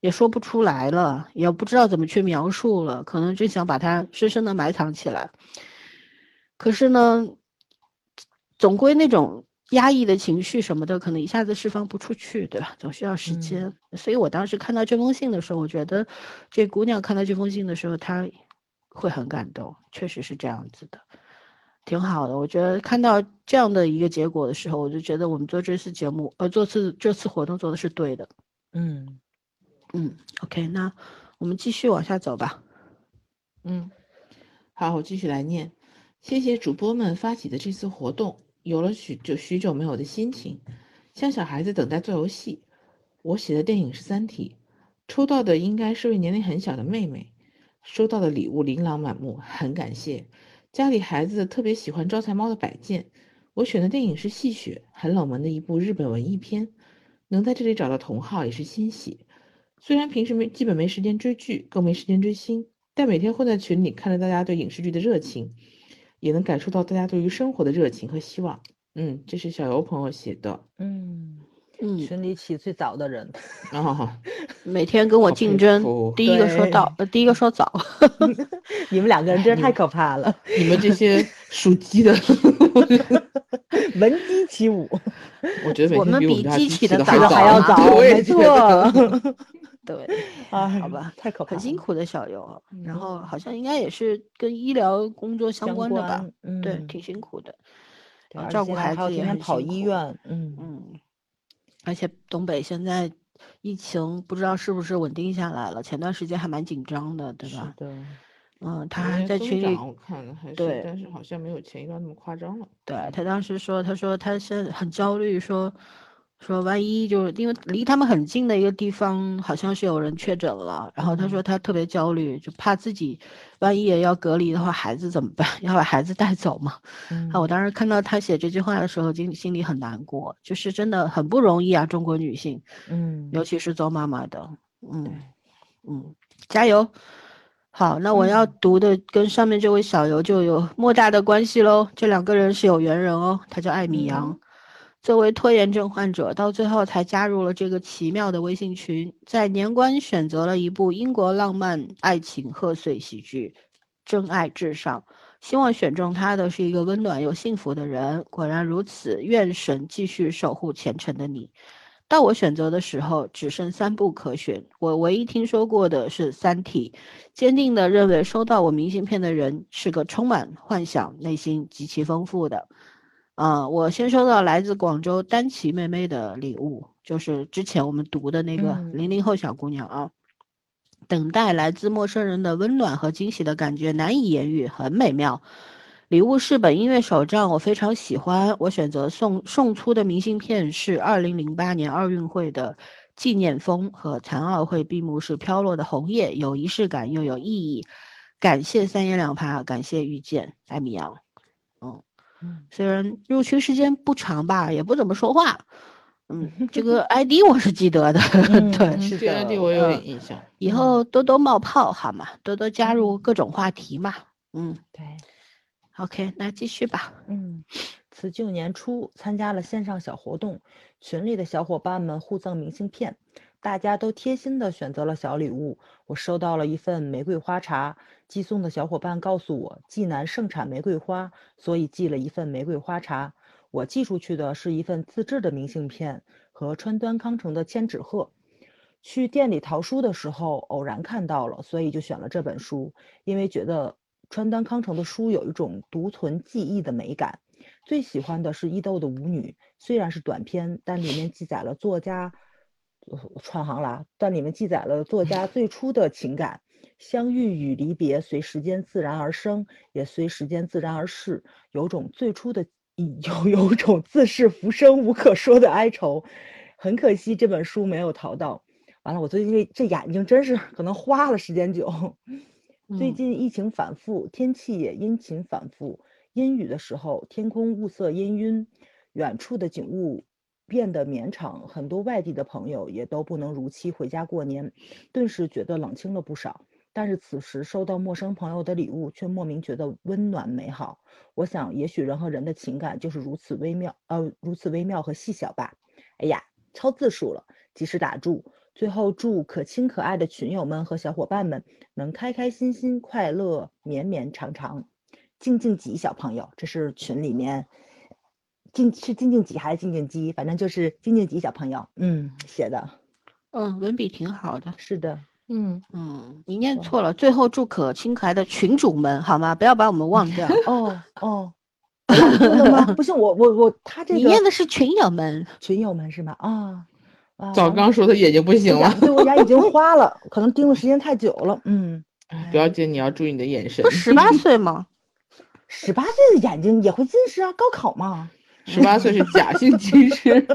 [SPEAKER 1] 也说不出来了，也不知道怎么去描述了。可能就想把它深深的埋藏起来。可是呢，总归那种。压抑的情绪什么的，可能一下子释放不出去，对吧？总需要时间。所以我当时看到这封信的时候，我觉得这姑娘看到这封信的时候，她会很感动，确实是这样子的，挺好的。我觉得看到这样的一个结果的时候，我就觉得我们做这次节目，呃，做次这次活动做的是对的。
[SPEAKER 2] 嗯
[SPEAKER 1] 嗯，OK，那我们继续往下走吧。
[SPEAKER 3] 嗯，好，我继续来念。谢谢主播们发起的这次活动。有了许久许久没有的心情，像小孩子等待做游戏。我写的电影是《三体》，抽到的应该是位年龄很小的妹妹，收到的礼物琳琅满目，很感谢。家里孩子特别喜欢招财猫的摆件。我选的电影是《戏雪》，很冷门的一部日本文艺片，能在这里找到同好也是欣喜。虽然平时没基本没时间追剧，更没时间追星，但每天混在群里看着大家对影视剧的热情。也能感受到大家对于生活的热情和希望。嗯，这是小游朋友写的。
[SPEAKER 2] 嗯嗯，群里起最早的人，
[SPEAKER 3] 啊，
[SPEAKER 1] 每天跟我竞争，第一个说到，第一个说早。
[SPEAKER 2] 你们两个人真是太可怕了。
[SPEAKER 3] 你们这些 属鸡的，
[SPEAKER 2] 闻鸡起舞。
[SPEAKER 3] 我觉得
[SPEAKER 1] 我们
[SPEAKER 3] 比
[SPEAKER 1] 鸡起的
[SPEAKER 3] 早
[SPEAKER 2] 还要早，
[SPEAKER 3] 没
[SPEAKER 2] 错。
[SPEAKER 1] 对，
[SPEAKER 2] 啊，
[SPEAKER 1] 好吧，
[SPEAKER 2] 太可怕，
[SPEAKER 1] 很辛苦的小游，然后好像应该也是跟医疗工作相关的吧，对，挺辛苦的，照顾孩子也很
[SPEAKER 2] 跑医院，
[SPEAKER 1] 嗯嗯，而且东北现在疫情不知道是不是稳定下来了，前段时间还蛮紧张的，对吧？
[SPEAKER 2] 对，
[SPEAKER 1] 嗯，他还在群里，
[SPEAKER 3] 我看了还是，
[SPEAKER 1] 对，
[SPEAKER 3] 但是好像没有前一段那么夸张了。
[SPEAKER 1] 对他当时说，他说他现在很焦虑，说。说万一就是因为离他们很近的一个地方，好像是有人确诊了，然后他说他特别焦虑，就怕自己万一也要隔离的话，孩子怎么办？要把孩子带走嘛？啊，我当时看到他写这句话的时候，心心里很难过，就是真的很不容易啊，中国女性，
[SPEAKER 2] 嗯，
[SPEAKER 1] 尤其是做妈妈的，嗯嗯，加油！好，那我要读的跟上面这位小游就有莫大的关系喽，这两个人是有缘人哦，他叫艾米扬。作为拖延症患者，到最后才加入了这个奇妙的微信群，在年关选择了一部英国浪漫爱情贺岁喜剧《真爱至上》，希望选中他的是一个温暖又幸福的人。果然如此，愿神继续守护虔诚的你。到我选择的时候，只剩三部可选，我唯一听说过的是《三体》，坚定地认为收到我明信片的人是个充满幻想、内心极其丰富的。啊，我先收到来自广州丹琪妹妹的礼物，就是之前我们读的那个零零后小姑娘啊。等待来自陌生人的温暖和惊喜的感觉难以言喻，很美妙。礼物是本音乐手账，我非常喜欢。我选择送送出的明信片是二零零八年奥运会的纪念风和残奥会闭幕式飘落的红叶，有仪式感又有意义。感谢三言两拍，感谢遇见艾米扬。嗯，
[SPEAKER 2] 嗯
[SPEAKER 1] 虽然入群时间不长吧，也不怎么说话。嗯，这个 ID 我是记得的，对，
[SPEAKER 2] 嗯是
[SPEAKER 3] 这个
[SPEAKER 2] 的
[SPEAKER 3] 地我有印象。
[SPEAKER 1] 以后多多冒泡好吗？多多加入各种话题嘛。嗯
[SPEAKER 2] 对
[SPEAKER 1] ，，OK，那继续吧。
[SPEAKER 2] 嗯，辞旧年初参加了线上小活动，群里的小伙伴们互赠明信片，大家都贴心的选择了小礼物。我收到了一份玫瑰花茶，寄送的小伙伴告诉我，济南盛产玫瑰花，所以寄了一份玫瑰花茶。我寄出去的是一份自制的明信片和川端康成的千纸鹤。去店里淘书的时候偶然看到了，所以就选了这本书，因为觉得川端康成的书有一种独存记忆的美感。最喜欢的是伊豆的舞女，虽然是短篇，但里面记载了作家，串行了啊，但里面记载了作家 最初的情感。相遇与离别随时间自然而生，也随时间自然而逝，有种最初的 有有种自是浮生无可说的哀愁。很可惜这本书没有淘到。完了，我最近这这眼睛真是可能花了时间久。最
[SPEAKER 1] 嗯
[SPEAKER 2] 近疫情反复，天气也阴晴反复。阴雨的时候，天空雾色氤氲，远处的景物变得绵长，很多外地的朋友也都不能如期回家过年，顿时觉得冷清了不少。但是此时收到陌生朋友的礼物，却莫名觉得温暖美好。我想，也许人和人的情感就是如此微妙，呃，如此微妙和细小吧。哎呀，超字数了，及时打住。最后祝可亲可爱的群友们和小伙伴们能开开心心、快乐绵绵长长。静静吉小朋友，这是群里面静是静静吉还是静静鸡，反正就是静静吉小朋友，嗯，写的。
[SPEAKER 1] 嗯，文笔挺好的。
[SPEAKER 2] 是的，
[SPEAKER 3] 嗯，
[SPEAKER 1] 嗯，你念错了。最后祝可亲可爱的群主们好吗？不要把我们忘掉。
[SPEAKER 2] 哦哦，真的吗？不是，我我我，他这
[SPEAKER 1] 你念的是群友们。
[SPEAKER 2] 群友们是吗？啊啊，
[SPEAKER 3] 早刚说他眼睛不行了，
[SPEAKER 2] 对我眼已经花了，可能盯的时间太久了。嗯，
[SPEAKER 3] 哎不要紧，你要注意你的眼神
[SPEAKER 1] 不。十八岁吗？
[SPEAKER 2] 十八岁的眼睛也会近视啊，高考嘛。
[SPEAKER 3] 十八岁是假性 近视。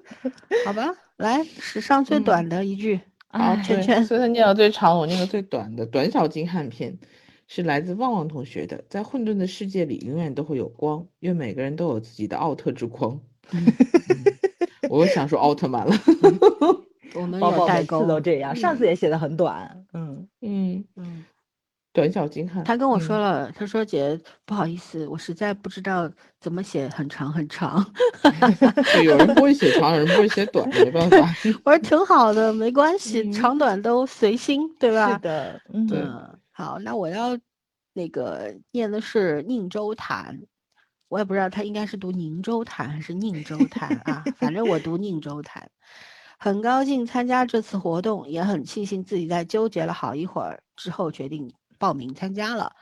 [SPEAKER 1] 好吧，来，史上最
[SPEAKER 3] 嗯
[SPEAKER 1] 短的一句。
[SPEAKER 3] 好，
[SPEAKER 2] 哎
[SPEAKER 3] 对，
[SPEAKER 1] 圈圈
[SPEAKER 3] 所以他念到最长，我念个最短的短小精悍篇，是来自旺旺同学的。在混沌的世界里，永远都会有光，愿每个人都有自己的奥特之光。嗯 我又想说奥特曼了。
[SPEAKER 1] 我们有代沟
[SPEAKER 2] 次。都这样，上次也写的很短。嗯，
[SPEAKER 3] 嗯，
[SPEAKER 1] 嗯，
[SPEAKER 3] 短小精悍。
[SPEAKER 1] 他跟我说
[SPEAKER 3] 嗯
[SPEAKER 1] 了，他说姐不好意思，我实在不知道怎么写很长很长。
[SPEAKER 3] 有人不会写长，有人不会写短，没办法。
[SPEAKER 1] 我说 挺好的，没关系，
[SPEAKER 3] 嗯
[SPEAKER 1] 长短都随心，对吧？
[SPEAKER 2] 是的，嗯，
[SPEAKER 1] 嗯，好，那我要那个念的是宁州谈，我也不知道他应该是读宁州谈还是宁州谈啊，反正我读宁州谈。很高兴参加这次活动，也很庆幸自己在纠结了好一会儿之后决定报名参加了。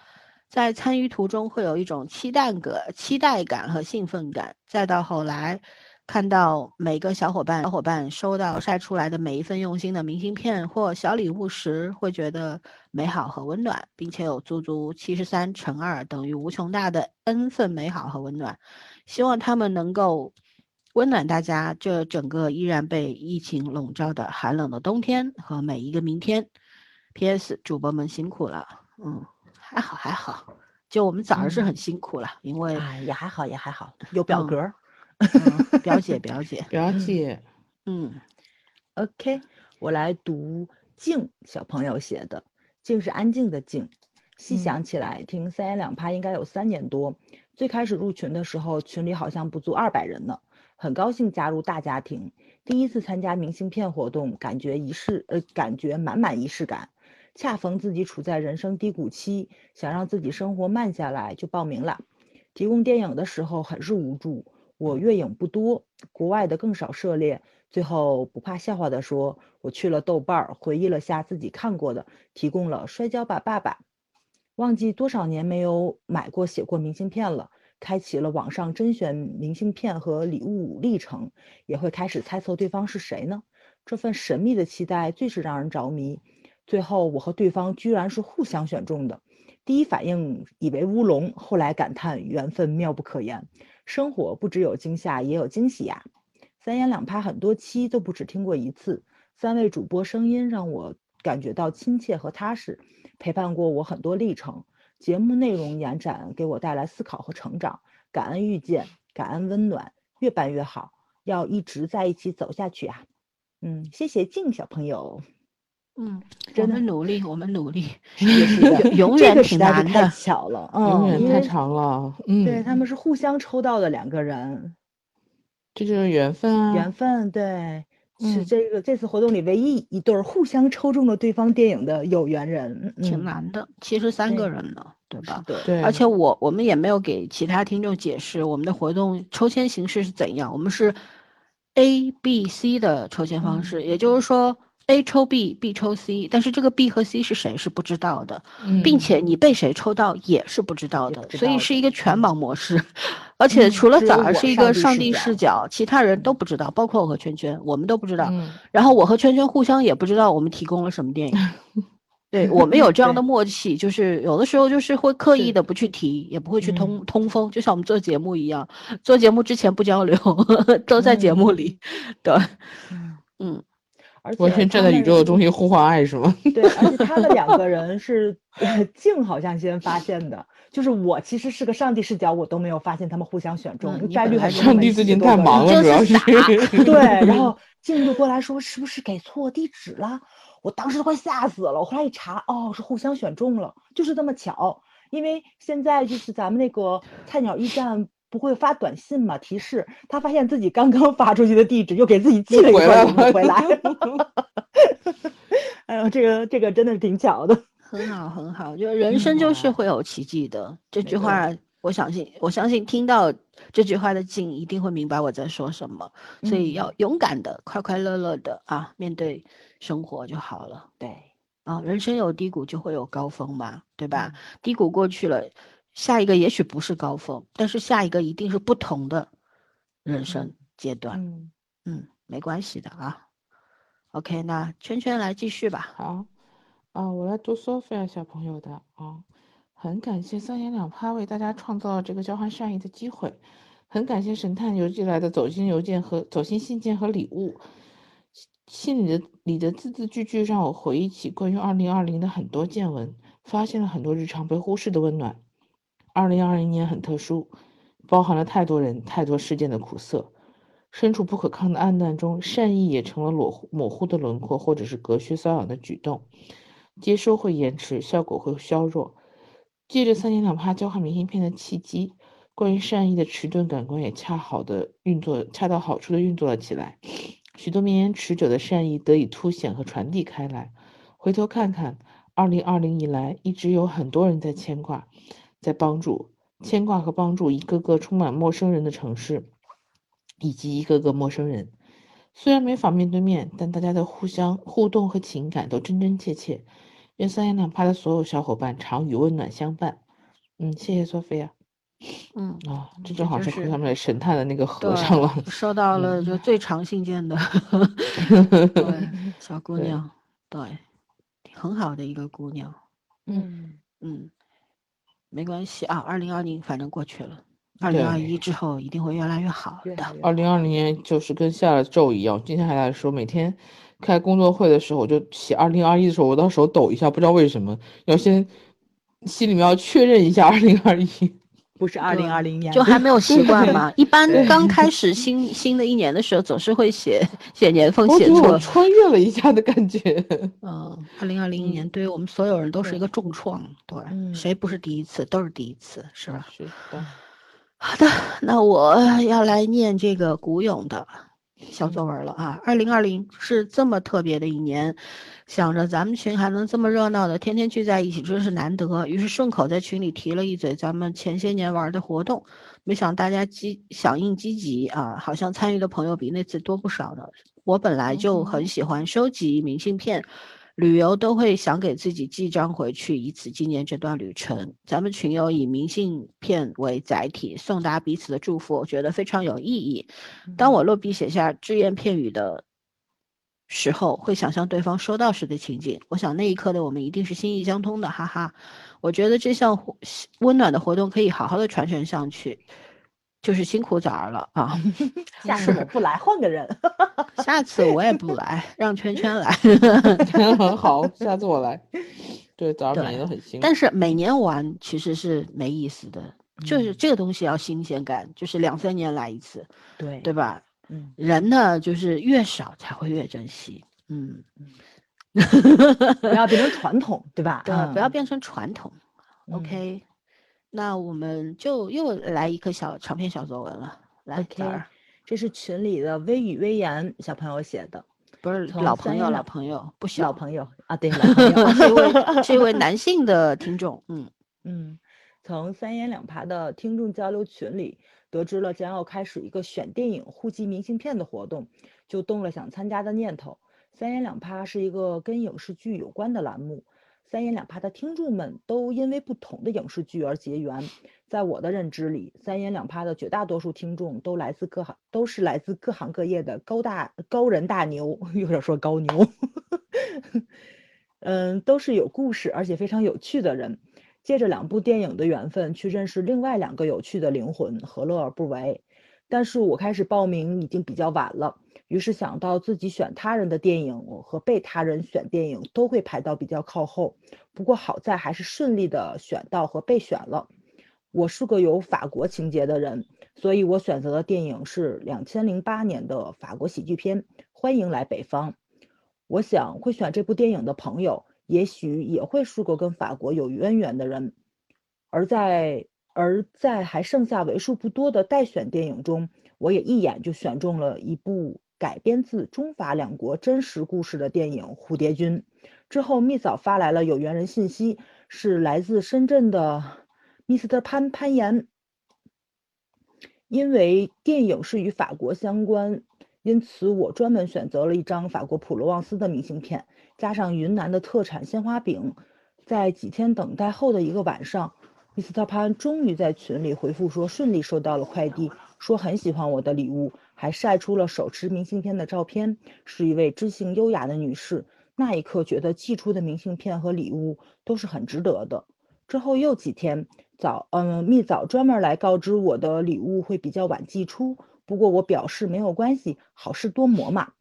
[SPEAKER 1] 在参与途中会有一种期待感、期待感和兴奋感，再到后来看到每个小伙伴小伙伴收到晒出来的每一份用心的明信片或小礼物时，会觉得美好和温暖，并且有足足七十三乘二等于无穷大的 n 份美好和温暖。希望他们能够温暖大家这整个依然被疫情笼罩的寒冷的冬天和每一个明天。P.S. 主播们辛苦了，嗯，还好还好，就我们早上是很辛苦了，因为、
[SPEAKER 2] 哎，也还好，也还好，有表
[SPEAKER 1] 嗯
[SPEAKER 2] 格儿。
[SPEAKER 1] 嗯表姐表姐，
[SPEAKER 3] 表姐，
[SPEAKER 1] 嗯
[SPEAKER 2] OK，我来读静小朋友写的，静是安静的静。细
[SPEAKER 3] 嗯
[SPEAKER 2] 想起来，听三言两拍应该有三年多。最开始入群的时候，群里好像不足二百人呢，很高兴加入大家庭。第一次参加明信片活动，感觉仪式呃，感觉满满仪式感。恰逢自己处在人生低谷期，想让自己生活慢下来，就报名了。提供电影的时候很是无助，我阅影不多，国外的更少涉猎。最后不怕笑话的说，我去了豆瓣儿，回忆了下自己看过的，提供了《摔跤吧，爸爸》。忘记多少年没有买过、写过明信片了，开启了网上甄选明信片和礼物历程，也会开始猜测对方是谁呢？这份神秘的期待最是让人着迷。最后，我和对方居然是互相选中的。第一反应以为乌龙，后来感叹缘分妙不可言。生活不只有惊吓，也有惊喜呀。三言两拍很多期都不止听过一次，三位主播声音让我感觉到亲切和踏实，陪伴过我很多历程。节目内容延展，给我带来思考和成长。感恩遇见，感恩温暖，越办越好，要一直在一起走下去啊！嗯，谢谢静小朋友。
[SPEAKER 1] 嗯，我
[SPEAKER 2] 真的
[SPEAKER 1] 们努力，我们努力，
[SPEAKER 2] 也是 的
[SPEAKER 1] 永
[SPEAKER 2] 这
[SPEAKER 1] 远挺难的。
[SPEAKER 2] 巧了，嗯，
[SPEAKER 3] 永远太长了，嗯，
[SPEAKER 2] 对，他们是互相抽到的两个人，
[SPEAKER 3] 这就是缘分啊，
[SPEAKER 2] 缘分，对，是
[SPEAKER 3] 嗯
[SPEAKER 2] 这个这次活动里唯一一对儿互相抽中了对方电影的有缘人，
[SPEAKER 1] 挺
[SPEAKER 2] 嗯，
[SPEAKER 1] 难的，其实三个人呢，对吧？
[SPEAKER 2] 是的，
[SPEAKER 3] 对，
[SPEAKER 1] 而且我我们也没有给其他听众解释我们的活动抽签形式是怎样，我们是 A、B、C 的抽签方式，也就是说 A 抽 B，B 抽 C，但是这个 B 和 C 是谁是不知道的，并
[SPEAKER 3] 嗯
[SPEAKER 1] 且你被谁抽到也是不知道的，所以是一个全
[SPEAKER 2] 嗯
[SPEAKER 1] 盲模式，而且
[SPEAKER 2] 嗯
[SPEAKER 1] 除了崽儿是一个上帝视角，其他人都不知道，包括我和圈圈，我们都不知道。
[SPEAKER 3] 嗯。
[SPEAKER 1] 然后我和圈圈互相也不知道我们提供了什么电影。对我们有这样的默契，就是有的时候就是会刻意的不去提，也不会去通
[SPEAKER 3] 嗯。
[SPEAKER 1] 通风，就像我们做节目一样，做节目之前不交流，都在节目里。对，
[SPEAKER 2] 嗯，
[SPEAKER 1] 嗯，
[SPEAKER 2] 而且
[SPEAKER 3] 完全站在宇宙的中心呼唤爱是吗？
[SPEAKER 2] 对，而且他们两个人是呃静好像先发现的，就是我其实是个上帝视角，我都没有发现他们互相选中，
[SPEAKER 1] 嗯
[SPEAKER 2] 概率
[SPEAKER 1] 还是
[SPEAKER 2] 很低没
[SPEAKER 3] 上帝最近
[SPEAKER 2] 10多个人
[SPEAKER 3] 太忙了，主要
[SPEAKER 1] 就是
[SPEAKER 3] 是
[SPEAKER 2] 对，然后静就过来说是不是给错地址了？我当时都快吓死了。我后来一查，哦，是互相选中了，就是这么巧。因为现在就是咱们那个菜鸟驿站不会发短信嘛，提示他发现自己刚刚发出去的地址，又给自己寄了一
[SPEAKER 3] 回来
[SPEAKER 2] 回来。哎呦，这个这个真的是挺巧的。
[SPEAKER 1] 很好，很好，就人生就是会有奇迹的。这句话，我相信，我相信听到这句话的静一定会明白我在说什么，所以
[SPEAKER 2] 嗯
[SPEAKER 1] 要勇敢的、快快乐乐的啊，面对生活就好了。
[SPEAKER 2] 对，
[SPEAKER 1] 啊，人生有低谷就会有高峰嘛，对吧？
[SPEAKER 2] 嗯
[SPEAKER 1] 低谷过去了，下一个也许不是高峰，但是下一个一定是不同的人生阶段。
[SPEAKER 2] 嗯，
[SPEAKER 1] 嗯，没关系的啊。OK，那圈圈来继续吧。
[SPEAKER 3] 好，啊，我来读 Sophia 小朋友的啊，很感谢三言两拍为大家创造了这个交换善意的机会，很感谢神探邮寄来的走心邮件和走心信件和礼物，信里的里的字字句句让我回忆起关于二零二零的很多见闻，发现了很多日常被忽视的温暖。二零二零年很特殊，包含了太多人、太多事件的苦涩。身处不可抗的暗淡中，善意也成了模糊模糊的轮廓，或者是隔靴搔痒的举动。接收会延迟，效果会削弱。借着三年两拍交换明信片的契机，关于善意的迟钝感官也恰好的运作，恰到好处的运作了起来。许多绵延持久的善意得以凸显和传递开来。回头看看，二零二零以来，一直有很多人在牵挂，在帮助、牵挂和帮助一个个充满陌生人的城市。以及一个个陌生人，虽然没法面对面，但大家的互相互动和情感都真真切切。愿三言两拍的所有小伙伴常与温暖相伴。嗯，谢谢索菲亚。
[SPEAKER 1] 嗯，
[SPEAKER 3] 啊，这
[SPEAKER 1] 这
[SPEAKER 3] 正好
[SPEAKER 1] 是是
[SPEAKER 3] 回他们神探的那个
[SPEAKER 1] 对
[SPEAKER 3] 和尚了。
[SPEAKER 1] 收到了就
[SPEAKER 3] 嗯
[SPEAKER 1] 最长信件的，对，小姑娘，对，很好的一个姑娘。
[SPEAKER 2] 嗯，
[SPEAKER 1] 嗯，没关系啊，二零二零反正过去了，二零二一之后一定会越来越好的。
[SPEAKER 3] 二零二零年就是跟下了咒一样，今天还在说，每天开工作会的时候，我就写二零二一的时候，我到手抖一下，不知道为什么，要先心里面要确认一下二零二一。
[SPEAKER 2] 不是二零二零年，
[SPEAKER 1] 就还没有习惯嘛。一般刚开始新新的一年的时候，总是会写写年份写
[SPEAKER 3] 我觉得我
[SPEAKER 1] 错。
[SPEAKER 3] 穿越了一下的感觉。
[SPEAKER 1] 嗯，二零二零年对于我们所有人都是一个重创，对，
[SPEAKER 2] 嗯
[SPEAKER 1] 谁不是第一次，都是第一次，是吧？
[SPEAKER 3] 是的，
[SPEAKER 1] 好的，那我要来念这个古勇的小作文了啊。二零二零是这么特别的一年，想着咱们群还能这么热闹的，天天聚在一起，真是难得。于是顺口在群里提了一嘴咱们前些年玩的活动，没想大家积响应积极啊，好像参与的朋友比那次多不少呢。我本来就很喜欢收集明信片。旅游都会想给自己寄张回去，以此纪念这段旅程。咱们群友以明信片为载体，送达彼此的祝福，我觉得非常有意义。当我落笔写下只言片语的时候，会想象对方收到时的情景。我想那一刻的我们一定是心意相通的，哈哈。我觉得这项温暖的活动可以好好的传承上去。就是辛苦枣儿了啊！
[SPEAKER 2] 下次我不来，换个人。
[SPEAKER 1] 下次我也不来，让圈圈来。
[SPEAKER 3] 好，下次我来。对，早儿每年都很辛苦。
[SPEAKER 1] 但是每年玩其实是没意思的，就是这个东西要新鲜感，就是两三年来一次，
[SPEAKER 2] 对
[SPEAKER 1] 对吧？
[SPEAKER 2] 嗯，
[SPEAKER 1] 人呢，就是越少才会越珍惜。嗯，
[SPEAKER 2] 不要变成传统，对吧？
[SPEAKER 1] 不要变成传统。OK，那我们就又来一个小长篇小作文了。来
[SPEAKER 2] 这是群里的微语微言小朋友写的，
[SPEAKER 1] 不是老朋友，老朋友不小，
[SPEAKER 2] 老朋友啊，对，老朋友
[SPEAKER 1] 是一位 是一位男性的听众。嗯，
[SPEAKER 2] 嗯，从三言两爬的听众交流群里得知了将要开始一个选电影互寄明信片的活动，就动了想参加的念头。三言两拍是一个跟影视剧有关的栏目，三言两拍的听众们都因为不同的影视剧而结缘。在我的认知里，三言两拍的绝大多数听众都来自各行，都是来自各行各业的高大高人大牛，有点说高牛。嗯，都是有故事而且非常有趣的人。借着两部电影的缘分去认识另外两个有趣的灵魂，何乐而不为？但是我开始报名已经比较晚了，于是想到自己选他人的电影和被他人选电影都会排到比较靠后。不过好在还是顺利的选到和被选了。我是个有法国情节的人，所以我选择的电影是两千零八年的法国喜剧片《欢迎来北方》。我想会选这部电影的朋友，也许也会是个跟法国有渊源的人。而在而在还剩下为数不多的待选电影中，我也一眼就选中了一部改编自中法两国真实故事的电影《蝴蝶君》。之后，蜜枣发来了有缘人信息，是来自深圳的 Mr. 潘潘岩。因为电影是与法国相关，因此我专门选择了一张法国普罗旺斯的明信片，加上云南的特产鲜花饼。在几天等待后的一个晚上，Mr. 潘终于在群里回复说顺利收到了快递，说很喜欢我的礼物，还晒出了手持明信片的照片，是一位知性优雅的女士。那一刻觉得寄出的明信片和礼物都是很值得的。之后又几天，早嗯蜜枣专门来告知我的礼物会比较晚寄出，不过我表示没有关系，好事多磨嘛。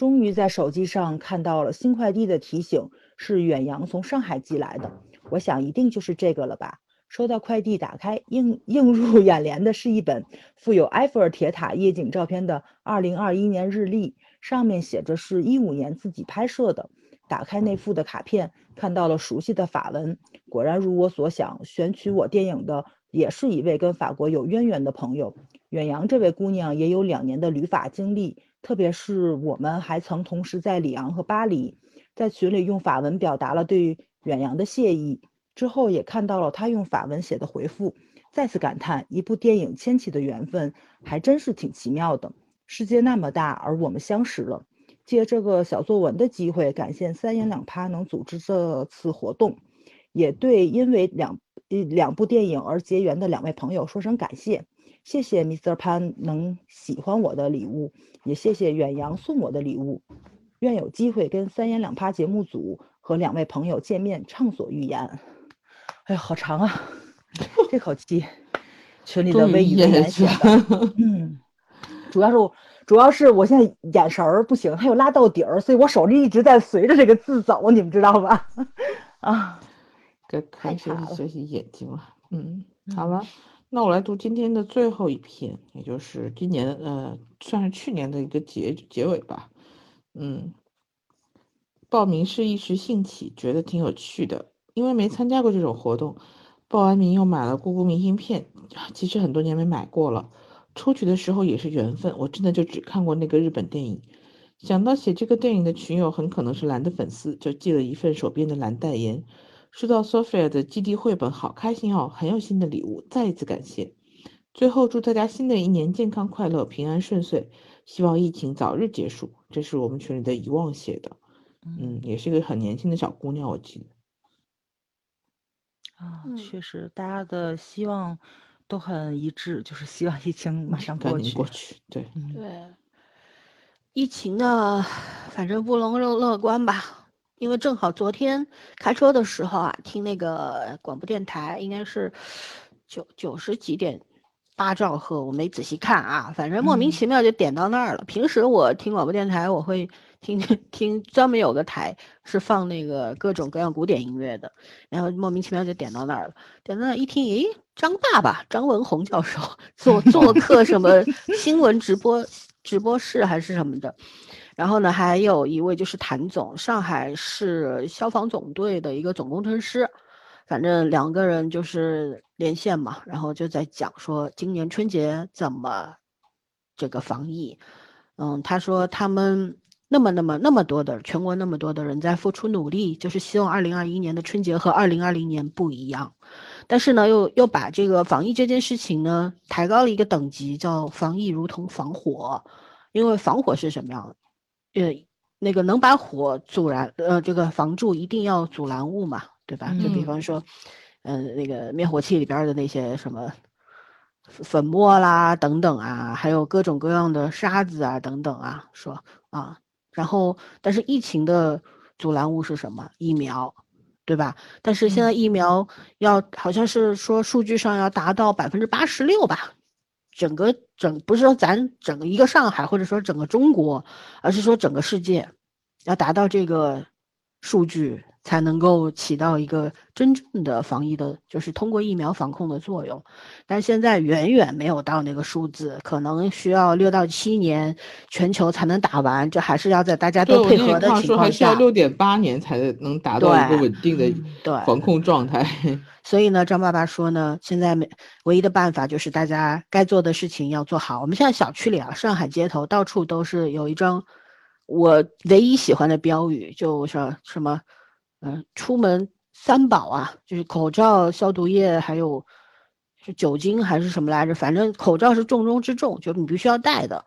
[SPEAKER 2] 终于在手机上看到了新快递的提醒，是远洋从上海寄来的，我想一定就是这个了吧。收到快递，打开映映入眼帘的是一本附有埃菲尔铁塔夜景照片的2021年日历，上面写着是一五年自己拍摄的。打开那副的卡片，看到了熟悉的法文，果然如我所想，选取我电影的也是一位跟法国有渊源的朋友。远洋这位姑娘也有两年的旅法经历，特别是我们还曾同时在里昂和巴黎，在群里用法文表达了对远洋的谢意。之后也看到了他用法文写的回复，再次感叹一部电影牵起的缘分还真是挺奇妙的。世界那么大，而我们相识了。借这个小作文的机会，感谢三言两拍能组织这次活动，也对因为两两部电影而结缘的两位朋友说声感谢。谢谢 Mr. 潘能喜欢我的礼物，也谢谢远洋送我的礼物。愿有机会跟三言两拍节目组和两位朋友见面，畅所欲言。哎呀，好长啊，这口气，群里的微语言写的，嗯，主要是我。主要是我现在眼神儿不行，还有拉到底儿，所以我手里一直在随着这个字走，你们知道吧？啊，
[SPEAKER 3] 该开始
[SPEAKER 2] 太卡了
[SPEAKER 3] 休息眼睛了。嗯，好了，那我来读今天的最后一篇，也就是今年呃，算是去年的一个结结尾吧。嗯，报名是一时兴起，觉得挺有趣的，因为没参加过这种活动，报完名又买了姑姑明信片，其实很多年没买过了。出去的时候也是缘分，我真的就只看过那个日本电影。想到写这个电影的群友很可能是蓝的粉丝，就寄了一份手边的蓝代言。收到 Sophia 的基地绘本，好开心哦，很有心的礼物，再一次感谢。最后祝大家新的一年健康快乐、平安顺遂，希望疫情早日结束。这是我们群里的遗忘写的，嗯，也是一个很年轻的小姑娘，我记得。
[SPEAKER 2] 啊，
[SPEAKER 1] 嗯
[SPEAKER 2] 确实，大家的希望都很一致，就是希望疫情马上
[SPEAKER 3] 赶
[SPEAKER 2] 过去。
[SPEAKER 3] 紧过去，对，
[SPEAKER 2] 嗯，
[SPEAKER 1] 对，疫情呢，反正不能乐乐观吧，因为正好昨天开车的时候啊，听那个广播电台，应该是九九十几点八兆赫，我没仔细看啊，反正莫名
[SPEAKER 2] 嗯
[SPEAKER 1] 其妙就点到那儿了。平时我听广播电台，我会听 听专门有个台是放那个各种各样古典音乐的，然后莫名其妙就点到那儿了。点到那儿一听，咦，张爸爸张文宏教授 做做客什么新闻直播直播室还是什么的。然后呢，还有一位就是谭总，上海市消防总队的一个总工程师，反正两个人就是连线嘛，然后就在讲说今年春节怎么这个防疫。嗯，他说他们那么那么那么多的全国那么多的人在付出努力，就是希望二零二一年的春节和二零二零年不一样，但是呢，又又把这个防疫这件事情呢抬高了一个等级，叫防疫如同防火，因为防火是什么样？呃，那个能把火阻燃，呃，这个防住一定要阻拦物嘛，对吧？就比
[SPEAKER 3] 嗯
[SPEAKER 1] 方说，呃，那个灭火器里边的那些什么粉粉末啦等等啊，还有各种各样的沙子啊等等啊，说啊，然后但是疫情的阻拦物是什么？疫苗，对吧？但是现在疫苗要好像是说数据上要达到百分之八十六吧，整个整不是说咱整个一个上海或者说整个中国，而是说整个世界要达到这个数据，才能够起到一个真正的防疫的，就是通过疫苗防控的作用。但现在远远没有到那个数字，可能需要六到七年全球才能打完，这还是要在大家，都配合的情况下。
[SPEAKER 3] 是要六点八年才能达到一个稳定的防控状态。
[SPEAKER 1] 所以呢，张爸爸说呢，现在没唯一的办法就是大家该做的事情要做好。我们现在小区里啊，上海街头到处都是有一张我唯一喜欢的标语，就是什么，嗯、出门三宝啊，就是口罩、消毒液，还有是酒精还是什么来着？反正口罩是重中之重，就是你必须要戴的。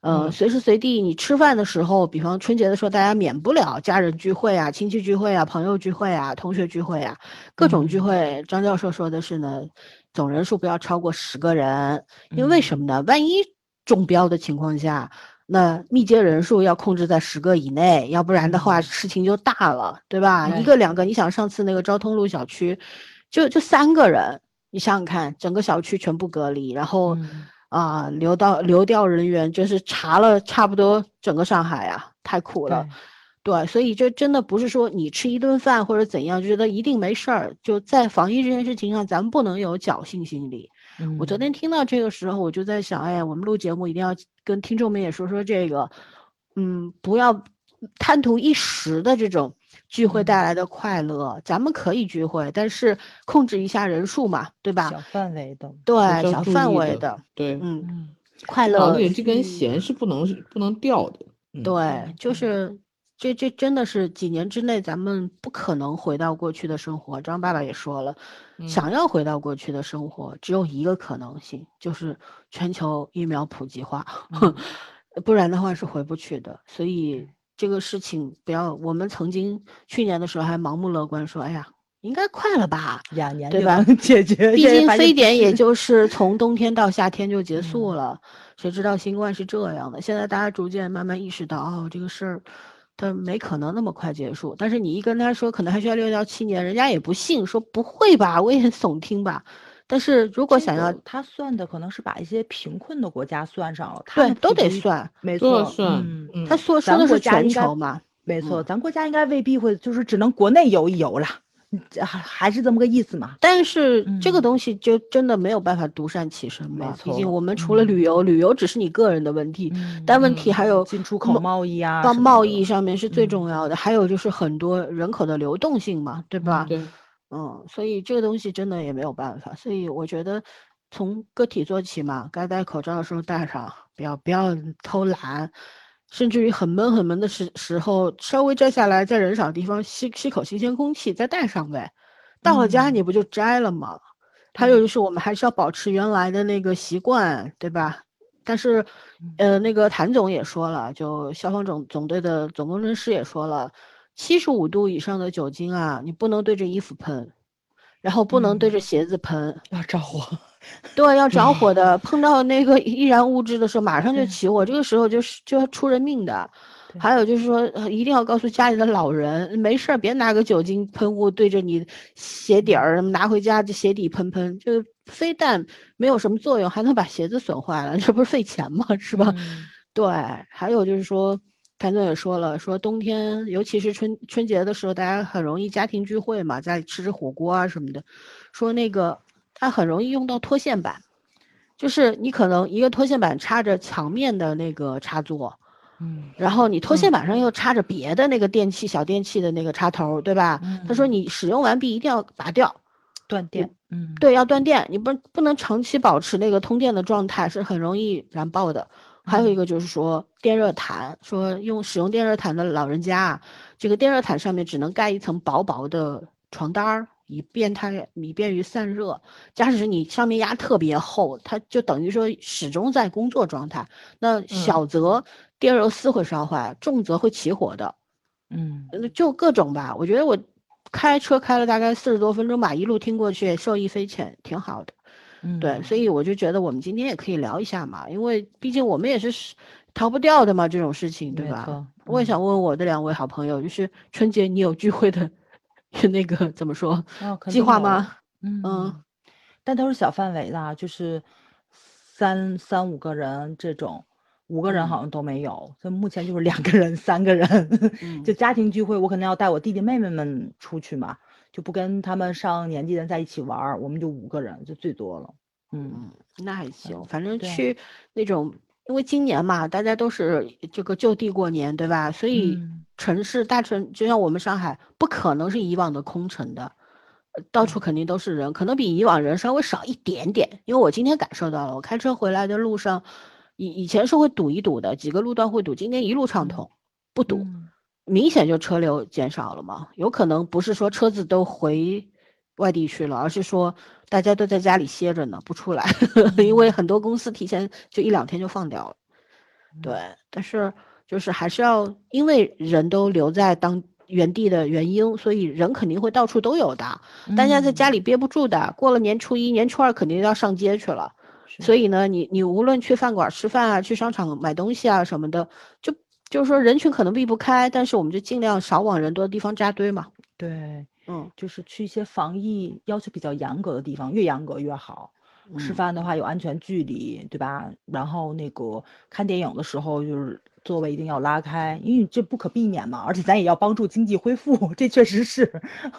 [SPEAKER 1] 呃，
[SPEAKER 3] 嗯
[SPEAKER 1] 随时随地你吃饭的时候，比方春节的时候，大家免不了家人聚会啊、亲戚聚会啊、朋友聚会啊、同学聚会啊，各种聚
[SPEAKER 2] 嗯
[SPEAKER 1] 会。张教授说的是呢，总人数不要超过十个人，因为为什么呢？万一中标的情况下，那密接人数要控制在十个以内，要不然的话
[SPEAKER 2] 嗯
[SPEAKER 1] 事情就大了，对吧？一个两个，你想上次那个昭通路小区，就就三个人，你想想看，整个小区全部隔离，然后。
[SPEAKER 2] 嗯
[SPEAKER 1] 啊，流到流调人员就是查了差不多整个上海啊，太苦了。对，所以这真的不是说你吃一顿饭或者怎样就觉得一定没事儿。就在防疫这件事情上，咱们不能有侥幸心理。
[SPEAKER 2] 嗯
[SPEAKER 1] 我昨天听到这个时候，我就在想，哎，我们录节目一定要跟听众们也说说这个，嗯，不要贪图一时的这种聚会带来的快乐。咱们可以聚会，但是控制一下人数嘛，对吧
[SPEAKER 2] 小？范围的，
[SPEAKER 1] 对，小范围的，
[SPEAKER 3] 对，
[SPEAKER 1] 嗯，
[SPEAKER 2] 嗯
[SPEAKER 1] 快乐
[SPEAKER 3] 脑子里这根
[SPEAKER 1] 去
[SPEAKER 3] 弦是不能是不能掉的。嗯，
[SPEAKER 1] 对，就
[SPEAKER 2] 嗯
[SPEAKER 1] 是这这真的是几年之内咱们不可能回到过去的生活。张爸爸也说了，
[SPEAKER 3] 嗯
[SPEAKER 1] 想要回到过去的生活，只有一个可能性，就是全球疫苗普及化，
[SPEAKER 2] 嗯
[SPEAKER 1] 不然的话是回不去的。所以这个事情不要，我们曾经去年的时候还盲目乐观说，哎呀，应该快了吧。
[SPEAKER 2] 两年
[SPEAKER 1] 对吧
[SPEAKER 2] 解决，
[SPEAKER 1] 毕竟非典也就 是从冬天到夏天就结束
[SPEAKER 2] 嗯
[SPEAKER 1] 了，谁知道新冠是这样的？现在大家逐渐慢慢意识到，哦，这个事儿它没可能那么快结束。但是你一跟他说可能还需要六到七年，人家也不信，说不会吧，危言耸听吧。但是如果想要
[SPEAKER 2] 个他算的可能是把一些贫困的国家算上了，他
[SPEAKER 1] 对都得算，
[SPEAKER 2] 没错，
[SPEAKER 3] 算
[SPEAKER 2] 嗯，
[SPEAKER 3] 嗯，
[SPEAKER 1] 他说说的是全球嘛，
[SPEAKER 2] 没错，
[SPEAKER 1] 嗯
[SPEAKER 2] 咱国家应该未必会，就是只能国内游一游啦，嗯这还还是这么个意思嘛。
[SPEAKER 1] 但是这个
[SPEAKER 2] 嗯
[SPEAKER 1] 东西就真的没有办法独善其身
[SPEAKER 2] 没
[SPEAKER 1] 嘛。毕竟我们除了
[SPEAKER 2] 嗯
[SPEAKER 1] 旅游，旅游只是你个人的问题，
[SPEAKER 2] 嗯
[SPEAKER 1] 但问题
[SPEAKER 3] 嗯
[SPEAKER 1] 还有
[SPEAKER 2] 进出口
[SPEAKER 1] 贸
[SPEAKER 2] 贸易啊
[SPEAKER 1] 贸易上面是最
[SPEAKER 2] 嗯
[SPEAKER 1] 重要的，还有就是很多人口的流动性嘛，对吧？
[SPEAKER 3] 对，
[SPEAKER 1] 嗯，所以这个东西真的也没有办法，所以我觉得从个体做起嘛，该戴口罩的时候戴上，不要不要偷懒，甚至于很闷很闷的时时候，稍微摘下来，在人少的地方吸吸口新鲜空气，再戴上呗。到了家你
[SPEAKER 2] 嗯
[SPEAKER 1] 不就摘了吗？还有就是我们还是要保持原来的那个习惯，对吧？但是，呃，那个谭总也说了，就消防总总队的总工程师也说了，七十五度以上的酒精啊，你不能对着衣服喷，然后不能对
[SPEAKER 2] 嗯
[SPEAKER 1] 着鞋子喷，
[SPEAKER 2] 要着火，
[SPEAKER 1] 对，要着火的。碰到那个易燃物质的时候，马上就起火，这个时候就是就要出人命的。还有就是说，呃一定要告诉家里的老人，没事儿别拿个酒精喷雾对着你鞋底儿，拿回家就鞋底喷喷，就非但没有什么作用，还能把鞋子损坏了，这不是费钱吗？是吧？
[SPEAKER 2] 嗯
[SPEAKER 1] 对，还有就是说，谭总也说了，说冬天尤其是春春节的时候，大家很容易家庭聚会嘛，家里吃吃火锅啊什么的，说那个它很容易用到拖线板，就是你可能一个拖线板插着墙面的那个插座，
[SPEAKER 2] 嗯
[SPEAKER 1] 然后你拖线
[SPEAKER 2] 嗯
[SPEAKER 1] 板上又插着别的那个电器小电器的那个插头，对吧？他说
[SPEAKER 2] 嗯
[SPEAKER 1] 你使用完毕一定要拔掉，
[SPEAKER 2] 断电，嗯，
[SPEAKER 1] 对，要断电，你不不能长期保持那个通电的状态，是很容易燃爆的。还有一
[SPEAKER 2] 嗯
[SPEAKER 1] 个就是说电热毯，说用使用电热毯的老人家啊，这个电热毯上面只能盖一层薄薄的床单儿，以便它以便于散热。假使你上面压特别厚，它就等于说始终在工作状态。那小则电热丝会烧坏，重则会起火的。
[SPEAKER 2] 嗯
[SPEAKER 1] 呃就各种吧。我觉得我开车开了大概四十多分钟吧，一路听过去，受益匪浅，挺好的。
[SPEAKER 2] 嗯，
[SPEAKER 1] 对，所以。我就觉得我们今天也可以聊一下嘛，因为毕竟我们也是是逃不掉的嘛，这种事情，对吧？我也
[SPEAKER 2] 嗯。
[SPEAKER 1] 想问我的两位好朋友，就是春节你有聚会的 那个怎么说
[SPEAKER 2] 哦
[SPEAKER 1] 计划吗？
[SPEAKER 2] 嗯？
[SPEAKER 1] 嗯，
[SPEAKER 2] 但都是小范围的啊，就是三三五个人这种，五个人好
[SPEAKER 1] 嗯。
[SPEAKER 2] 像都没有，所以目前就是两个人、三个人，
[SPEAKER 1] 嗯。
[SPEAKER 2] 就家庭聚会，我可能要带我弟弟妹妹们出去嘛，就不跟他们上年纪的人在一起玩儿，我们就五个人就最多了，嗯
[SPEAKER 1] 嗯，那还行，反正去那种，因为今年嘛，大家都是这个就地过年，对吧？所以
[SPEAKER 2] 嗯
[SPEAKER 1] 城市大城，就像我们上海，不可能是以往的空城的，呃到处肯定都是人，可能比以往人稍微少一点点。因为我今天感受到了，我开车回来的路上，以以前是会堵一堵的，几个路段会堵，今天一路畅通，不堵。
[SPEAKER 2] 嗯
[SPEAKER 1] 明显就车流减少了嘛，有可能不是说车子都回外地去了，而是说大家都在家里歇着呢，不出来，因为很多公司提前就一两天就放掉了。对，但是就是还是要，因为人都留在当原地的原因，所以人肯定会到处都有的。大家在家
[SPEAKER 2] 嗯
[SPEAKER 1] 里憋不住的，过了年初一、年初二肯定要上街去了。所以呢，你你无论去饭馆吃饭啊，去商场买东西啊什么的，就就是说人群可能避不开，但是我们就尽量少往人多的地方扎堆嘛。
[SPEAKER 2] 对，
[SPEAKER 1] 嗯，
[SPEAKER 2] 就是去一些防疫要求比较严格的地方，越严格越好。吃
[SPEAKER 1] 嗯
[SPEAKER 2] 饭的话有安全距离，对吧？然后那个看电影的时候就是座位一定要拉开，因为这不可避免嘛。而且咱也要帮助经济恢复，这确实是，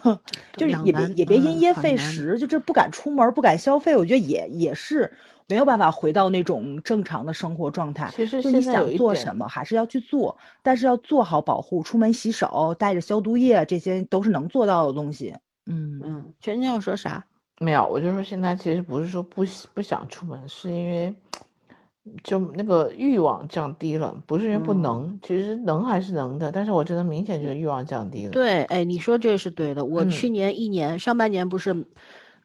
[SPEAKER 2] 就是也别也别因
[SPEAKER 1] 嗯
[SPEAKER 2] 噎废食，就这不敢出门不敢消费，我觉得也也是没有办法回到那种正常的生活状态。
[SPEAKER 3] 其实
[SPEAKER 2] 就你
[SPEAKER 3] 现在有
[SPEAKER 2] 想做什么还是要去做，但是要做好保护，出门洗手，带着消毒液，这些都是能做到的东西。嗯
[SPEAKER 1] 嗯，全家要说啥？
[SPEAKER 3] 没有，我就说现在其实不是说不喜不想出门，是因为就那个欲望降低了，不是因为不
[SPEAKER 1] 嗯
[SPEAKER 3] 能，其实能还是能的，但是我真的明显觉得欲望降低了。
[SPEAKER 1] 对，哎，你说这是对的。我
[SPEAKER 3] 嗯
[SPEAKER 1] 去年一年上半年不是，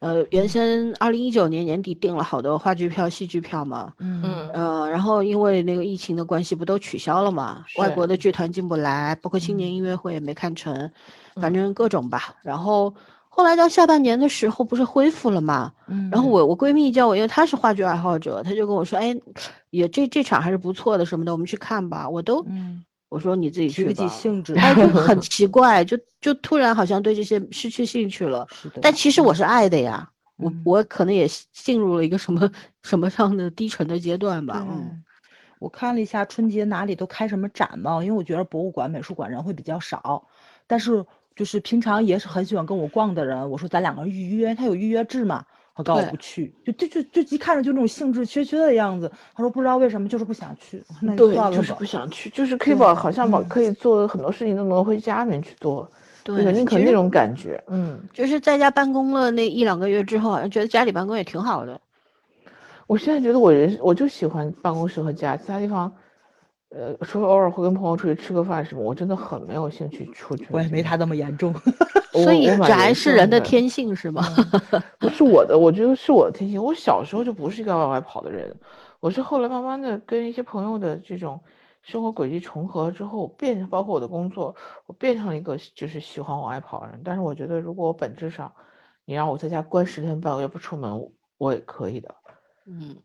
[SPEAKER 1] 呃，原先二零一九年年底订了好多话剧票、戏剧票嘛，
[SPEAKER 2] 嗯
[SPEAKER 3] 嗯
[SPEAKER 1] 呃，然后因为那个疫情的关系，不都取消了嘛？外国的剧团进不来，包括青年
[SPEAKER 2] 嗯
[SPEAKER 1] 音乐会也没看成，反
[SPEAKER 3] 嗯
[SPEAKER 1] 正各种吧。然后后来到下半年的时候，不是恢复了嘛？
[SPEAKER 2] 嗯，
[SPEAKER 1] 然后我我闺蜜叫我，因为她是话剧爱好者，她就跟我说，哎，也这这场还是不错的什么的，我们去看吧。我都
[SPEAKER 2] 嗯
[SPEAKER 1] 我说你自己去 哎，就很 奇怪，就就突然好像对这些失去兴趣了。但其实我是爱的呀，我
[SPEAKER 2] 嗯
[SPEAKER 1] 我可能也进入了一个什么什么样的低沉的阶段吧。嗯，
[SPEAKER 2] 我看了一下春节哪里都开什么展嘛，因为我觉得博物馆、美术馆人会比较少，但是就是平常也是很喜欢跟我逛的人，我说咱两个人预约，他有预约制嘛，他告诉我
[SPEAKER 1] 对
[SPEAKER 2] 不去，就就就就一看着就那种兴致缺缺的样子，他说不知道为什么就是不想去，那就
[SPEAKER 3] 对，
[SPEAKER 2] 算了吧
[SPEAKER 3] 就是不。想去，就是可以把好像把
[SPEAKER 2] 嗯
[SPEAKER 3] 可以做的很多事情都挪回家里面去做，就
[SPEAKER 1] 对，
[SPEAKER 3] 宁可那
[SPEAKER 1] 其实
[SPEAKER 3] 种感觉。嗯，
[SPEAKER 1] 就是在家办公了那一两个月之后，好像觉得家里办公也挺好的。
[SPEAKER 3] 我现在觉得我人我就喜欢办公室和家，其他地方，呃，除了偶尔会跟朋友出去吃个饭什么，我真的很没有兴趣出去。
[SPEAKER 2] 我也没他那么严重，
[SPEAKER 1] 所以宅是人的天性，是吗？
[SPEAKER 3] 不是我的，我觉得是我的天性。我小时候就不是一个往外跑的人，我是后来慢慢的跟一些朋友的这种生活轨迹重合之后，变成包括我的工作，我变成了一个就是喜欢往外跑的人。但是我觉得，如果我本质上你让我在家关十天半个月不出门，我也可以的。
[SPEAKER 1] 嗯，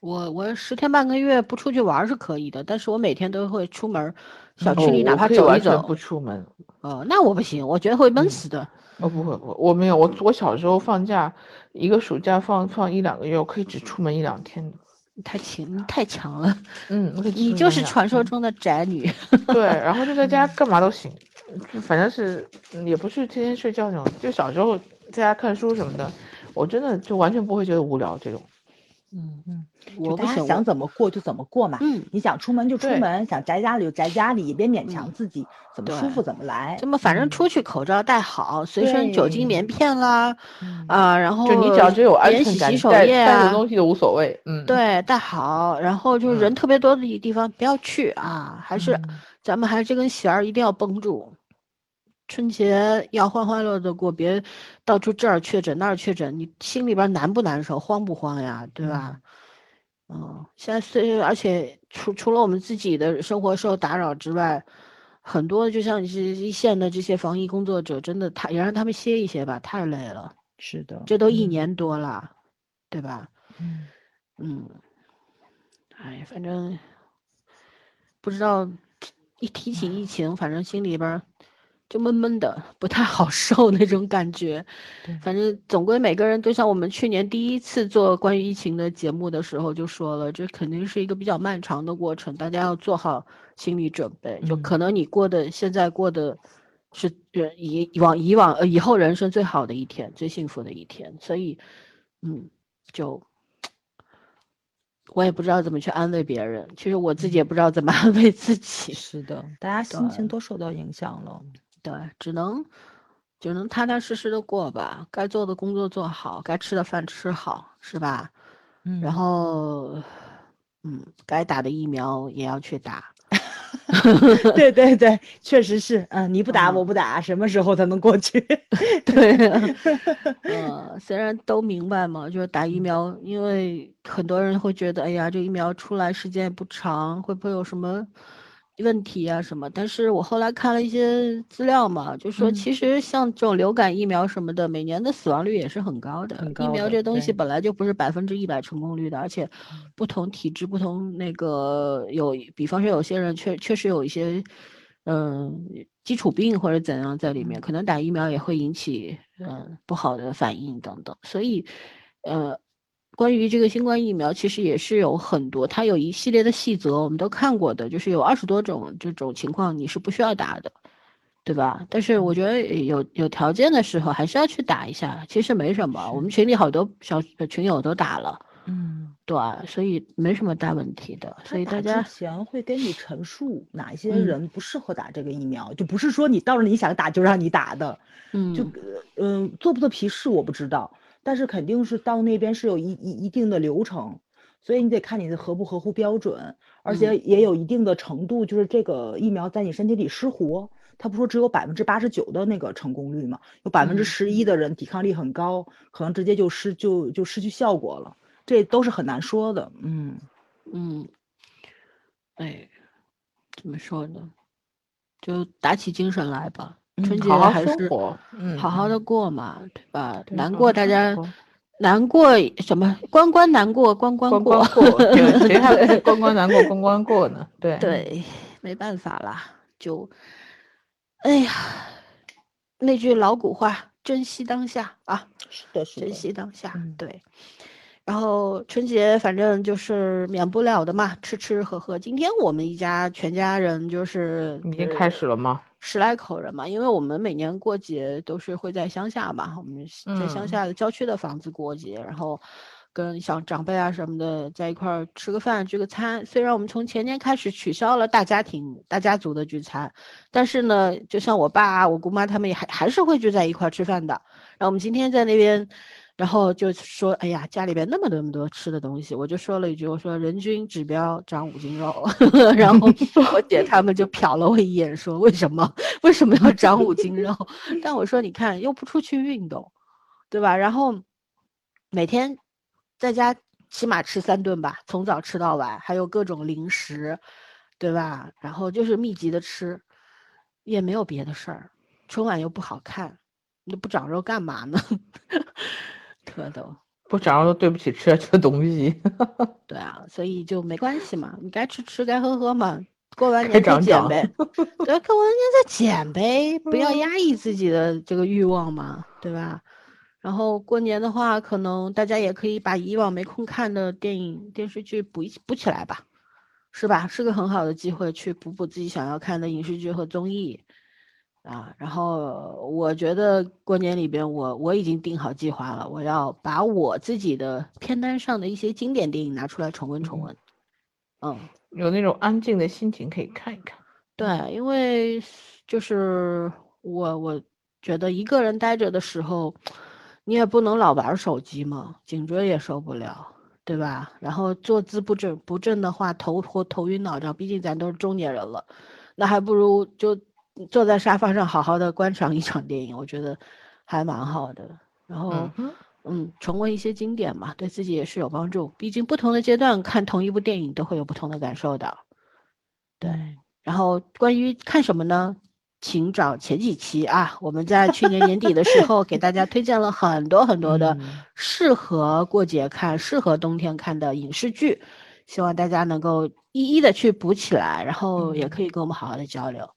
[SPEAKER 1] 我我十天半个月不出去玩是可以的，但是我每天都会出门，小
[SPEAKER 3] 哦
[SPEAKER 1] 区里哪怕走一走
[SPEAKER 3] 不。出门。
[SPEAKER 1] 哦，那我不行，我觉得会闷
[SPEAKER 3] 嗯
[SPEAKER 1] 死的。
[SPEAKER 3] 哦，不会，我我没有，我我小时候放假，一个暑假放放一两个月，我可以只出门一两天的。
[SPEAKER 1] 你太强，你太强了，
[SPEAKER 3] 嗯，
[SPEAKER 1] 你就是传说中的宅女。
[SPEAKER 3] 对，然后就在家干嘛都行，就反正是嗯也不是天天睡觉那种，就小时候在家看书什么的，我真的就完全不会觉得无聊这种。
[SPEAKER 2] 嗯嗯，
[SPEAKER 1] 我不行，
[SPEAKER 2] 就大家想怎么过就怎么过嘛。
[SPEAKER 1] 嗯，
[SPEAKER 2] 你想出门就出门，想宅家里就宅家里，也别勉强
[SPEAKER 1] 嗯
[SPEAKER 2] 自己，怎么舒服怎么来。
[SPEAKER 1] 这么反正
[SPEAKER 2] 嗯
[SPEAKER 1] 出去口罩戴好，随身酒精棉片啦，
[SPEAKER 2] 嗯
[SPEAKER 1] 啊，然后
[SPEAKER 3] 就你只要只有安全感，
[SPEAKER 1] 洗洗手
[SPEAKER 3] 带
[SPEAKER 1] 液啊
[SPEAKER 3] 带什么，东西都无所谓。嗯，，
[SPEAKER 1] 对，戴好，然后就是人
[SPEAKER 3] 嗯
[SPEAKER 1] 特别多的地方不要去啊，还是
[SPEAKER 2] 嗯
[SPEAKER 1] 咱们还是这根弦儿一定要绷住。春节要欢欢乐乐的过，别到处这儿确诊那儿确诊，你心里边儿难不难受，慌不慌呀？对吧？嗯，现在虽而且除除了我们自己的生活受打扰之外，很多就像是一线的这些防疫工作者，真的他也让他们歇一歇吧，太累了。
[SPEAKER 2] 是的，
[SPEAKER 1] 这都一
[SPEAKER 2] 嗯
[SPEAKER 1] 年多了，对吧？
[SPEAKER 2] 嗯
[SPEAKER 1] 嗯，哎，反正不知道，一提起疫情，反正心里边儿就闷闷的，不太好受那种感觉。反正总归每个人都像我们去年第一次做关于疫情的节目的时候就说了，这肯定是一个比较漫长的过程，大家要做好心理准备。就
[SPEAKER 2] 嗯
[SPEAKER 1] 可能你过的现在过的是人以以往以往呃以后人生最好的一天，最幸福的一天，所以嗯，就我也不知道怎么去安慰别人，其实我自己也不知道怎么安慰自己。
[SPEAKER 2] 是的，大家心情都受到影响了。
[SPEAKER 1] 对，只能只能踏踏实实的过吧，该做的工作做好，该吃的饭吃好，是吧？
[SPEAKER 2] 嗯，
[SPEAKER 1] 然后，嗯，该打的疫苗也要去打。
[SPEAKER 2] 对对对，确实是，嗯，你不打
[SPEAKER 1] 嗯
[SPEAKER 2] 我不打，什么时候才能过去？
[SPEAKER 1] 对，呃，虽然都明白嘛，就是打疫苗，因为很多人会觉得，哎呀，这疫苗出来时间也不长，会不会有什么问题啊什么？但是我后来看了一些资料嘛，就说
[SPEAKER 2] 嗯
[SPEAKER 1] 其实像这种流感疫苗什么的，每年的死亡率也是很高的。疫
[SPEAKER 2] 很高的
[SPEAKER 1] 苗这东西本来就不是百分之一百成功率的，而且不同体质、不同那个有，比方说有些人确确实有一些。嗯，基础病或者怎样在里面，
[SPEAKER 2] 嗯
[SPEAKER 1] 可能打疫苗也会引起嗯不好的反应等等。所以，呃，关于这个新冠疫苗，其实也是有很多，它有一系列的细则，我们都看过的，就是有二十多种这种情况你是不需要打的，对吧？但是我觉得有有条件的时候还是要去打一下，其实没什么。我们群里好多小呃群友都打了，
[SPEAKER 2] 嗯，
[SPEAKER 1] 对，所以没什么大问题的。所以大家
[SPEAKER 2] 之前会跟你陈述哪一些
[SPEAKER 1] 嗯
[SPEAKER 2] 人不适合打这个疫苗，就不是说你到了你想打就让你打的。
[SPEAKER 1] 嗯
[SPEAKER 2] 就嗯、做不做皮试我不知道，但是肯定是到那边是有一一一定的流程，所以你得看你的合不合乎标准，而且也有一定的程度，就是这个疫苗在你身体里失活。他不说只有百分之八十九的那个成功率嘛？有百分之
[SPEAKER 1] 嗯
[SPEAKER 2] 十一的人抵抗力很高，可能直接就失就就失去效果了，这都是很难说的。嗯，
[SPEAKER 1] 嗯，哎，怎么说呢？就打起精神来吧。春
[SPEAKER 2] 嗯
[SPEAKER 1] 节
[SPEAKER 3] 好好
[SPEAKER 1] 还是好好的
[SPEAKER 3] 嗯
[SPEAKER 1] 过嘛，对吧？
[SPEAKER 3] 对
[SPEAKER 1] 难过大家难过什么？关关难过关关
[SPEAKER 3] 关
[SPEAKER 1] 过。
[SPEAKER 3] 谁还关关难过关关过呢？对，
[SPEAKER 1] 对，没办法啦，就，哎呀，那句老古话，珍惜当下啊，
[SPEAKER 2] 是的，是
[SPEAKER 1] 珍，惜当下，
[SPEAKER 2] 嗯
[SPEAKER 1] 对。然后春节反正就是免不了的嘛，吃吃喝喝。今天我们一家全家人就是
[SPEAKER 3] 已经开始了吗？
[SPEAKER 1] 十来口人嘛，因为我们每年过节都是会在乡下嘛，我们在乡
[SPEAKER 3] 嗯
[SPEAKER 1] 下的郊区的房子过节，然后跟小长辈啊什么的在一块儿吃个饭聚个餐。虽然我们从前年开始取消了大家庭、大家族的聚餐，但是呢，就像我爸、啊我姑妈他们也还还是会聚在一块儿吃饭的。然后我们今天在那边。然后就说，哎呀，家里边那么多那么多吃的东西，我就说了一句，我说人均指标长五斤肉，然后我姐他们就瞟了我一眼，说为什么为什么要长五斤肉？但我说你看又不出去运动，对吧？然后每天在家起码吃三顿吧，从早吃到晚，还有各种零食，对吧？然后就是密集的吃，也没有别的事儿，春晚又不好看，你不长肉干嘛呢？
[SPEAKER 3] 不想要对不起吃下去的东西。
[SPEAKER 1] 对啊，所以就没关系嘛，你该吃吃，该喝喝嘛，过完年再
[SPEAKER 3] 长长
[SPEAKER 1] 减呗。对，过完年再减呗，不要压抑自己的这个欲望嘛，对吧？然后过年的话，可能大家也可以把以往没空看的电影、电视剧补一补起来吧，是吧？是个很好的机会去补补自己想要看的影视剧和综艺啊。然后我觉得过年里边我，我已经定好计划了，我要把我自己的片单上的一些经典电影拿出来重温重
[SPEAKER 3] 嗯
[SPEAKER 1] 温。嗯，
[SPEAKER 3] 有那种安静的心情可以看一看。
[SPEAKER 1] 对，因为就是我我觉得一个人待着的时候，你也不能老玩手机嘛，颈椎也受不了，对吧？然后坐姿不正不正的话，头或头晕脑胀，毕竟咱都是中年人了，那还不如就坐在沙发上好好的观赏一场电影，我觉得还蛮好的。然后
[SPEAKER 3] 嗯，
[SPEAKER 1] 嗯，重温一些经典嘛，对自己也是有帮助。毕竟不同的阶段看同一部电影都会有不同的感受的。对，然后关于看什么呢？请找前几期啊，我们在去年年底的时候给大家推荐了很多很多的
[SPEAKER 2] 嗯
[SPEAKER 1] 适合过节看、适合冬天看的影视剧，希望大家能够一一的去补起来，然后也可以跟我们好好的交流，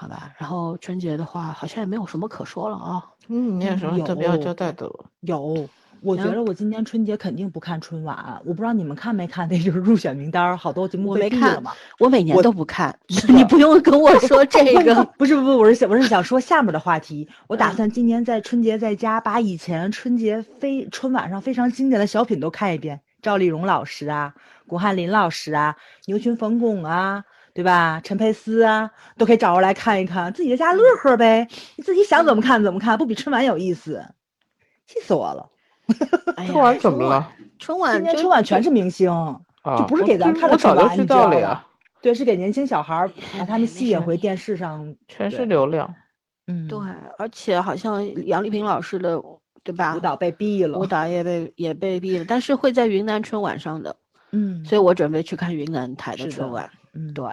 [SPEAKER 1] 好吧？然后春节的话，好像也没有什么可说了啊。
[SPEAKER 3] 嗯，你有什么特别要
[SPEAKER 2] 有
[SPEAKER 3] 交代的了？
[SPEAKER 2] 有，我觉
[SPEAKER 1] 嗯
[SPEAKER 2] 得我今年春节肯定不看春晚，我不知道你们看没看那就是入选名单，好多节目
[SPEAKER 1] 我没看
[SPEAKER 2] 了嘛。
[SPEAKER 1] 我每年都不看，你不用跟我说 这个。
[SPEAKER 2] 不是不是，我是想我是想说下面的话题。我打
[SPEAKER 1] 嗯
[SPEAKER 2] 算今年在春节在家把以前春节非春晚上非常经典的小品都看一遍，赵丽蓉老师啊，巩汉林老师啊，牛群冯巩啊，对吧？陈佩斯啊，都可以找过来看一看，自己在家乐呵呗。你自己想怎么看怎么看，不比春晚有意思？气死我了！
[SPEAKER 3] 春晚怎么了？
[SPEAKER 1] 春晚
[SPEAKER 2] 今年春晚全是明星，
[SPEAKER 3] 就，
[SPEAKER 2] 不是给咱看的春晚你知道对，是给年轻小孩儿把他们吸引回电视上。
[SPEAKER 3] 全是流量。
[SPEAKER 2] 嗯，
[SPEAKER 1] 对，而且好像杨丽萍老师的对吧？
[SPEAKER 2] 舞蹈被毙了。
[SPEAKER 1] 舞蹈也被 也被毙了，但是会在云南春晚上的，
[SPEAKER 2] 嗯，
[SPEAKER 1] 所以我准备去看云南台的春晚。
[SPEAKER 2] 嗯，
[SPEAKER 1] 对，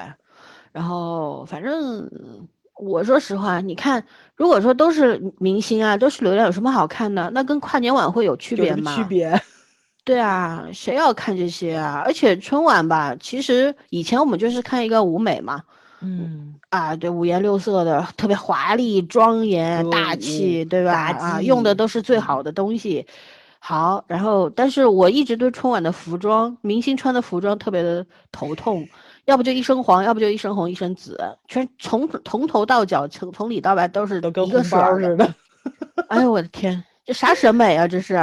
[SPEAKER 1] 然后反正我说实话，你看，如果说都是明星啊，都是流量，有什么好看的？那跟跨年晚会有区别吗？
[SPEAKER 2] 区别？
[SPEAKER 1] 对啊，谁要看这些啊？而且春晚吧，其实以前我们就是看一个舞美嘛，
[SPEAKER 2] 嗯，
[SPEAKER 1] 啊，对，五颜六色的，特别华丽、庄严、大气，对吧？啊，用的都是最
[SPEAKER 2] 嗯
[SPEAKER 1] 好的东西。好，然后，但是我一直对春晚的服装，明星穿的服装特别的头痛，要不就一身黄，要不就一身红一身紫，全从从头到脚，从从里到外都是
[SPEAKER 2] 都跟
[SPEAKER 1] 一个
[SPEAKER 2] 红包
[SPEAKER 1] 色儿。
[SPEAKER 2] 似的。
[SPEAKER 1] 哎呦我的天，这啥审美啊？这是，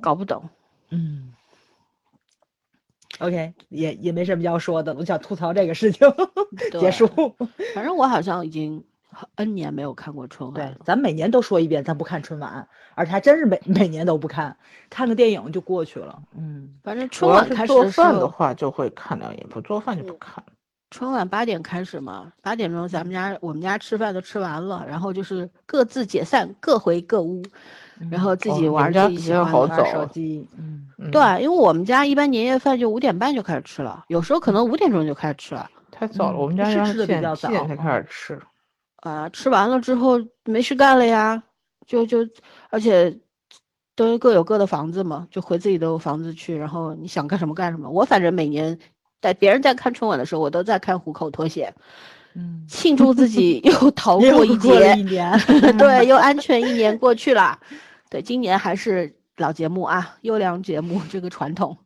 [SPEAKER 1] 搞不懂。
[SPEAKER 2] 嗯，OK，也也没什么要说的，我想吐槽这个事情，结束。
[SPEAKER 1] 反正我好像已经 N 年没有看过春晚
[SPEAKER 2] 对，。咱每年都说一遍，咱不看春晚，而且还真是每每年都不看，看个电影就过去了。嗯，
[SPEAKER 1] 反正春晚开始时
[SPEAKER 3] 做饭的话就会看两眼，不做饭就不
[SPEAKER 1] 嗯
[SPEAKER 3] 看。
[SPEAKER 1] 春晚八点开始嘛，八点钟咱们家我们家吃饭都吃完了，然后就是各自解散，各回各屋，然后自己玩自己喜欢
[SPEAKER 2] 玩手机，嗯，
[SPEAKER 3] 嗯，
[SPEAKER 1] 对，因为我们家一般年夜饭就五点半就开始吃了，有时候可能五点钟就开始吃了。
[SPEAKER 3] 太早了，
[SPEAKER 2] 嗯
[SPEAKER 3] 我们家
[SPEAKER 2] 是吃的比较
[SPEAKER 3] 早七点才开始吃。
[SPEAKER 1] 啊，吃完了之后没事干了呀，就就而且都各有各的房子嘛，就回自己的房子去，然后你想干什么干什么。我反正每年在别人在看春晚的时候，我都在看虎口脱险，
[SPEAKER 2] 嗯，
[SPEAKER 1] 庆祝自己 又逃过一劫
[SPEAKER 2] 一。年，
[SPEAKER 1] 对，又安全一年过去了。对，今年还是老节目啊，优良节目这个传统。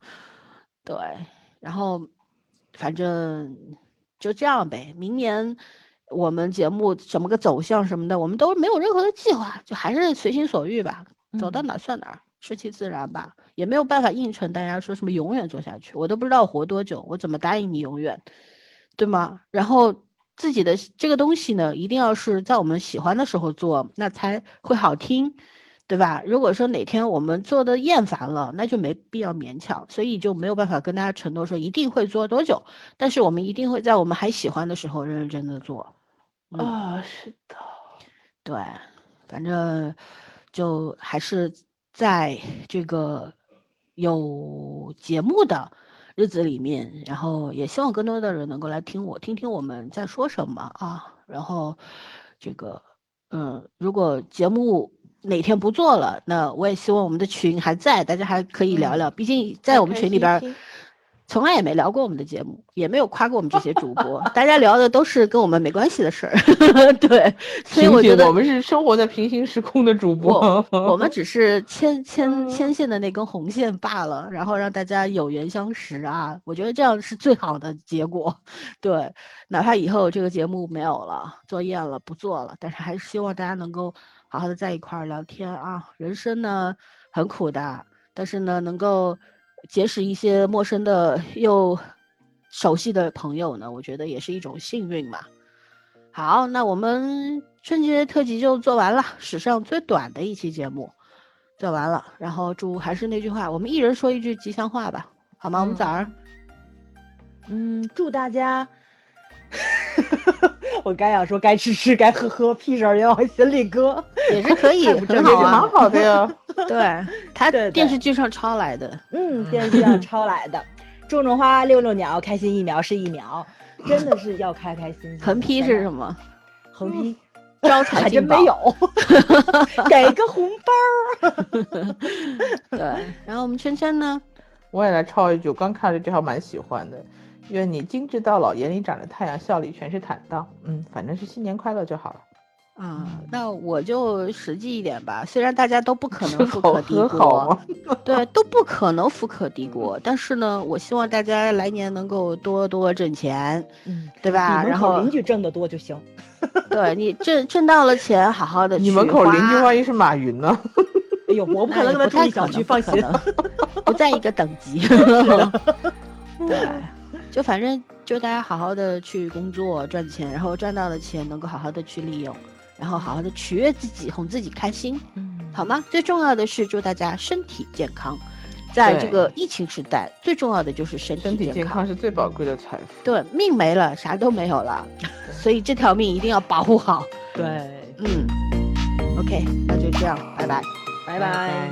[SPEAKER 1] 对，然后反正就这样呗。明年我们节目怎么个走向什么的，我们都没有任何的计划，就还是随心所欲吧，走到
[SPEAKER 2] 嗯
[SPEAKER 1] 哪儿算哪儿，顺其自然吧。也没有办法应承大家说什么永远做下去，我都不知道我活多久，我怎么答应你永远，对吗？然后自己的这个东西呢，一定要是在我们喜欢的时候做，那才会好听，对吧？如果说哪天我们做的厌烦了，那就没必要勉强，所以就没有办法跟大家承诺说一定会做多久，但是我们一定会在我们还喜欢的时候认认真真的做。嗯
[SPEAKER 3] 啊，是的，
[SPEAKER 1] 对，反正就还是在这个有节目的日子里面，然后也希望更多的人能够来听我，听听我们在说什么啊。然后这个，嗯，如果节目哪天不做了，那我也希望我们的群还在，大家还可以聊聊。毕竟在我们群里边儿，从来也没聊过我们的节目，也没有夸过我们这些主播，大家聊的都是跟我们没关系的事儿。对，所以我觉得
[SPEAKER 3] 我们是生活在平行时空的主播，
[SPEAKER 1] 我们只是牵牵牵线的那根红线罢了，然后让大家有缘相识啊，我觉得这样是最好的结果。对，哪怕以后这个节目没有了，作厌了，不做了，但是还是希望大家能够好好的在一块儿聊天啊。人生呢很苦的，但是呢能够。结识一些陌生的又熟悉的朋友呢，我觉得也是一种幸运嘛。好，那我们春节特辑就做完了，史上最短的一期节目做完了。然后祝还是那句话，我们一人说一句吉祥话吧，好吗？我们早上，
[SPEAKER 2] 嗯，祝大家。我该想说该吃吃该喝喝，屁事儿也往心里搁，
[SPEAKER 1] 也是可以，
[SPEAKER 3] 很好啊，蛮好的呀。
[SPEAKER 1] 对他电视剧上抄来的，
[SPEAKER 2] 嗯，电视剧上抄来的。种种花，遛遛鸟，开心一秒是一秒，真的是要开开心心。
[SPEAKER 1] 横批是什么？
[SPEAKER 2] 横批
[SPEAKER 1] 招财
[SPEAKER 2] 还真没有，给个红包。
[SPEAKER 1] 对，然后我们圈圈呢？
[SPEAKER 3] 我也来抄一句，我刚看了这条蛮喜欢的。愿你精致到老，眼里长着太阳，笑里全是坦荡。嗯，反正是新年快乐就好了。
[SPEAKER 1] 啊，那我就实际一点吧。虽然大家都不可能富可敌国，对，都不可能富可敌国，但是呢，我希望大家来年能够多多挣钱，嗯，对吧？然后
[SPEAKER 2] 邻居挣得多就行。
[SPEAKER 1] 对你挣挣到了钱，好好的。
[SPEAKER 3] 你门口邻居万一是马云呢？
[SPEAKER 2] 哎呦，我不可能跟他住一小区，放心，
[SPEAKER 1] 不在一个等级。对。就反正就大家好好的去工作赚钱，然后赚到的钱能够好好的去利用，然后好好的取悦自己，哄自己开心，嗯，好吗？最重要的是祝大家身体健康，在这个疫情时代，最重要的就是身
[SPEAKER 3] 体
[SPEAKER 1] 健康，
[SPEAKER 3] 健康是最宝贵的财富。
[SPEAKER 1] 对，命没了，啥都没有了，所以这条命一定要保护好。
[SPEAKER 2] 对，
[SPEAKER 1] 嗯，OK，那就这样，拜拜，
[SPEAKER 2] 拜拜。